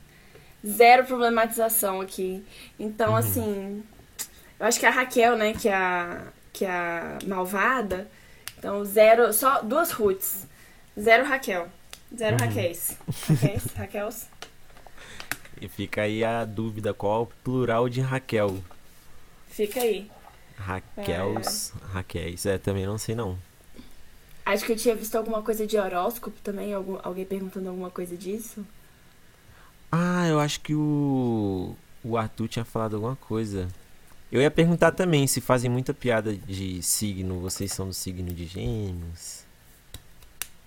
Zero problematização aqui. Então, uhum. assim, eu acho que a Raquel, né, que é a, que é a malvada. Então, zero, só duas Ruths. Zero Raquel. Zero uhum. Raquéis. Raquéis? Raquels? E fica aí a dúvida, qual o plural de Raquel? Fica aí. Raquels, é... Raquéis, é, também não sei não. Acho que eu tinha visto alguma coisa de horóscopo também, algum, alguém perguntando alguma coisa disso. Ah, eu acho que o, o Arthur tinha falado alguma coisa. Eu ia perguntar também se fazem muita piada de signo, vocês são do signo de gêmeos?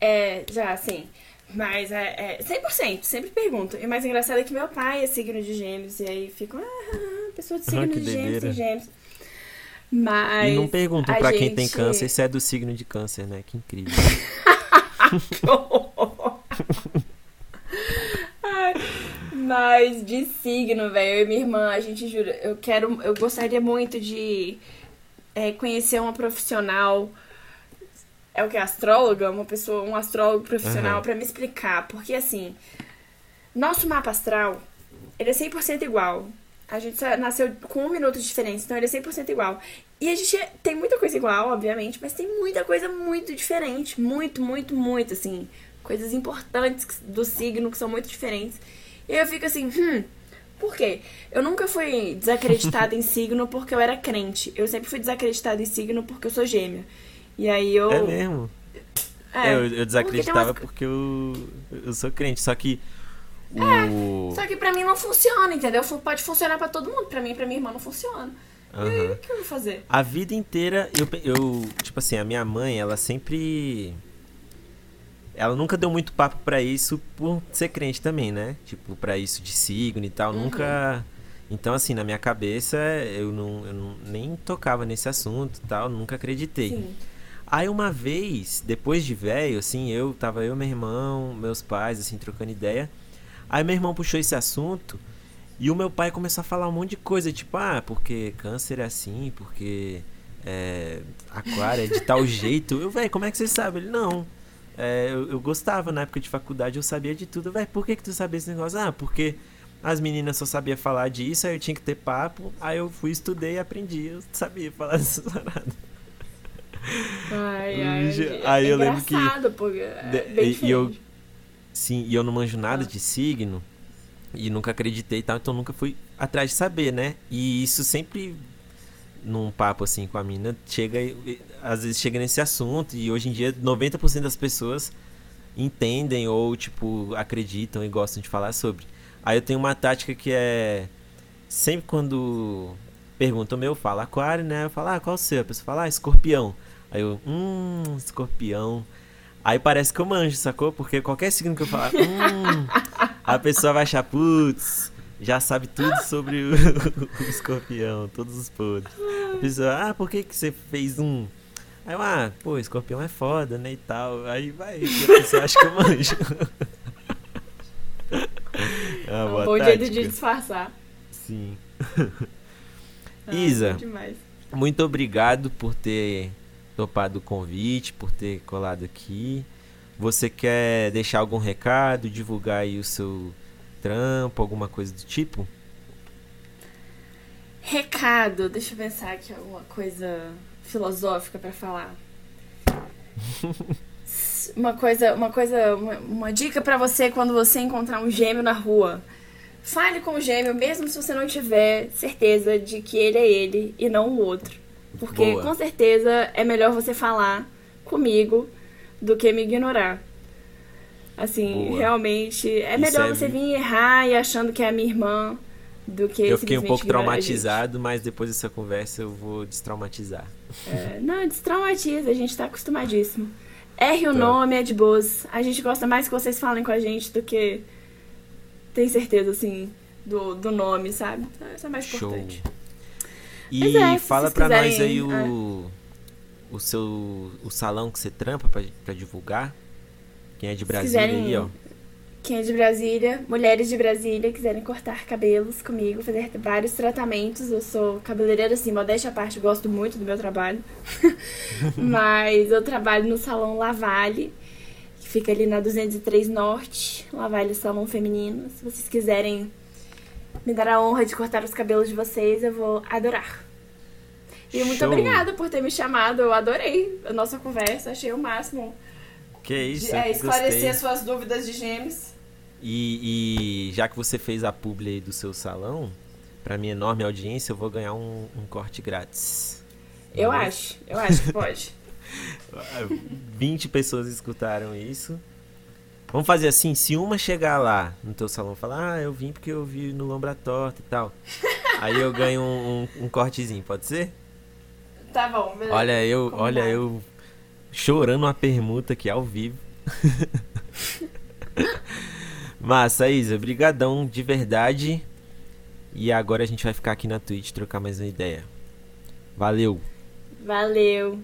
É, já, sim. Mas é, é 100%, sempre pergunto. E o mais engraçado é que meu pai é signo de gêmeos, e aí ficam, ah, pessoa de signo ah, de gêmeos e gêmeos. Mas. E não perguntam pra gente... quem tem câncer se é do signo de câncer, né? Que incrível. mas de signo, velho, eu e minha irmã, a gente jura, eu quero, eu gostaria muito de é, conhecer uma profissional é o que astróloga, uma pessoa, um astrólogo profissional uhum. para me explicar, porque assim, nosso mapa astral, ele é 100% igual. A gente nasceu com um minuto de diferença, então ele é 100% igual. E a gente tem muita coisa igual, obviamente, mas tem muita coisa muito diferente. Muito, muito, muito, assim. Coisas importantes do signo que são muito diferentes. E eu fico assim, hum, por quê? Eu nunca fui desacreditada em signo porque eu era crente. Eu sempre fui desacreditada em signo porque eu sou gêmea. E aí eu. É mesmo? É, eu, eu desacreditava porque, umas... porque eu, eu sou crente, só que. O... É, só que pra mim não funciona, entendeu? Pode funcionar pra todo mundo, pra mim e pra minha irmã não funciona. Uhum. E aí, o que eu vou fazer? A vida inteira, eu, eu. Tipo assim, a minha mãe, ela sempre. Ela nunca deu muito papo para isso por ser crente também, né? Tipo, para isso de signo e tal. Uhum. Nunca. Então, assim, na minha cabeça, eu não, eu não nem tocava nesse assunto e tal, nunca acreditei. Sim. Aí uma vez, depois de velho, assim, eu tava eu, meu irmão, meus pais, assim, trocando ideia. Aí meu irmão puxou esse assunto e o meu pai começou a falar um monte de coisa, tipo, ah, porque câncer é assim, porque é, aquário é de tal jeito. Eu, velho, como é que você sabe? Ele, não. É, eu, eu, gostava na época de faculdade, eu sabia de tudo. Velho, por que, que tu sabia esse negócio? Ah, porque as meninas só sabiam falar disso, aí eu tinha que ter papo. Aí eu fui, estudei e aprendi. Eu sabia falar dessas paradas. Ai, ai. É aí eu lembro que. Porque é e, e eu. Sim, e eu não manjo nada ah. de signo. E nunca acreditei e tal, então nunca fui atrás de saber, né? E isso sempre num papo assim com a mina, chega às vezes chega nesse assunto e hoje em dia 90% das pessoas entendem ou tipo acreditam e gostam de falar sobre. Aí eu tenho uma tática que é sempre quando perguntam meu, eu falo aquário, né? Eu falo, ah, qual o seu? A pessoa fala, ah, escorpião. Aí eu, hum, escorpião. Aí parece que eu manjo, sacou? Porque qualquer signo que eu falar, hum, a pessoa vai achar, putz, já sabe tudo sobre o, o escorpião, todos os podres. A pessoa, ah, por que, que você fez um? Aí eu, ah, pô, escorpião é foda, né, e tal. Aí vai, a pessoa acha que eu manjo. é um bom tática. jeito de disfarçar. Sim. Ah, Isa, muito obrigado por ter topado o convite, por ter colado aqui. Você quer deixar algum recado, divulgar aí o seu trampo, alguma coisa do tipo? Recado, deixa eu pensar aqui alguma coisa filosófica para falar. uma coisa, uma coisa, uma, uma dica para você quando você encontrar um gêmeo na rua. Fale com o gêmeo, mesmo se você não tiver certeza de que ele é ele e não o outro. Porque Boa. com certeza é melhor você falar comigo do que me ignorar. Assim, Boa. realmente é Isso melhor é... você vir errar e achando que é a minha irmã do que Eu fiquei um pouco traumatizado, mas depois dessa conversa eu vou destraumatizar. É, não, destraumatiza, a gente tá acostumadíssimo. Erre o nome, é de boas. A gente gosta mais que vocês falem com a gente do que tem certeza, assim, do, do nome, sabe? Isso é mais Show. importante. E é, fala pra quiserem, nós aí o, é. o seu o salão que você trampa pra, pra divulgar. Quem é de Brasília quiserem, aí, ó. Quem é de Brasília, mulheres de Brasília, quiserem cortar cabelos comigo, fazer vários tratamentos. Eu sou cabeleireira, assim, modéstia à parte, gosto muito do meu trabalho. Mas eu trabalho no salão Lavalle, que fica ali na 203 Norte. Lavalle Salão Feminino. Se vocês quiserem me dar a honra de cortar os cabelos de vocês, eu vou adorar. E muito obrigada por ter me chamado. Eu adorei a nossa conversa, achei o máximo. Que isso, é, esclarecer gostei. suas dúvidas de gêmeos. E, e, já que você fez a publi aí do seu salão, para minha enorme audiência, eu vou ganhar um, um corte grátis. Eu Mas... acho, eu acho que pode. 20 pessoas escutaram isso. Vamos fazer assim, se uma chegar lá no teu salão e falar, ah, eu vim porque eu vi no Lombra Torta e tal. aí eu ganho um, um, um, cortezinho, pode ser? Tá bom, beleza. Olha, eu, olha, eu chorando uma permuta aqui ao vivo. Massa, Isa, brigadão de verdade. E agora a gente vai ficar aqui na Twitch trocar mais uma ideia. Valeu. Valeu.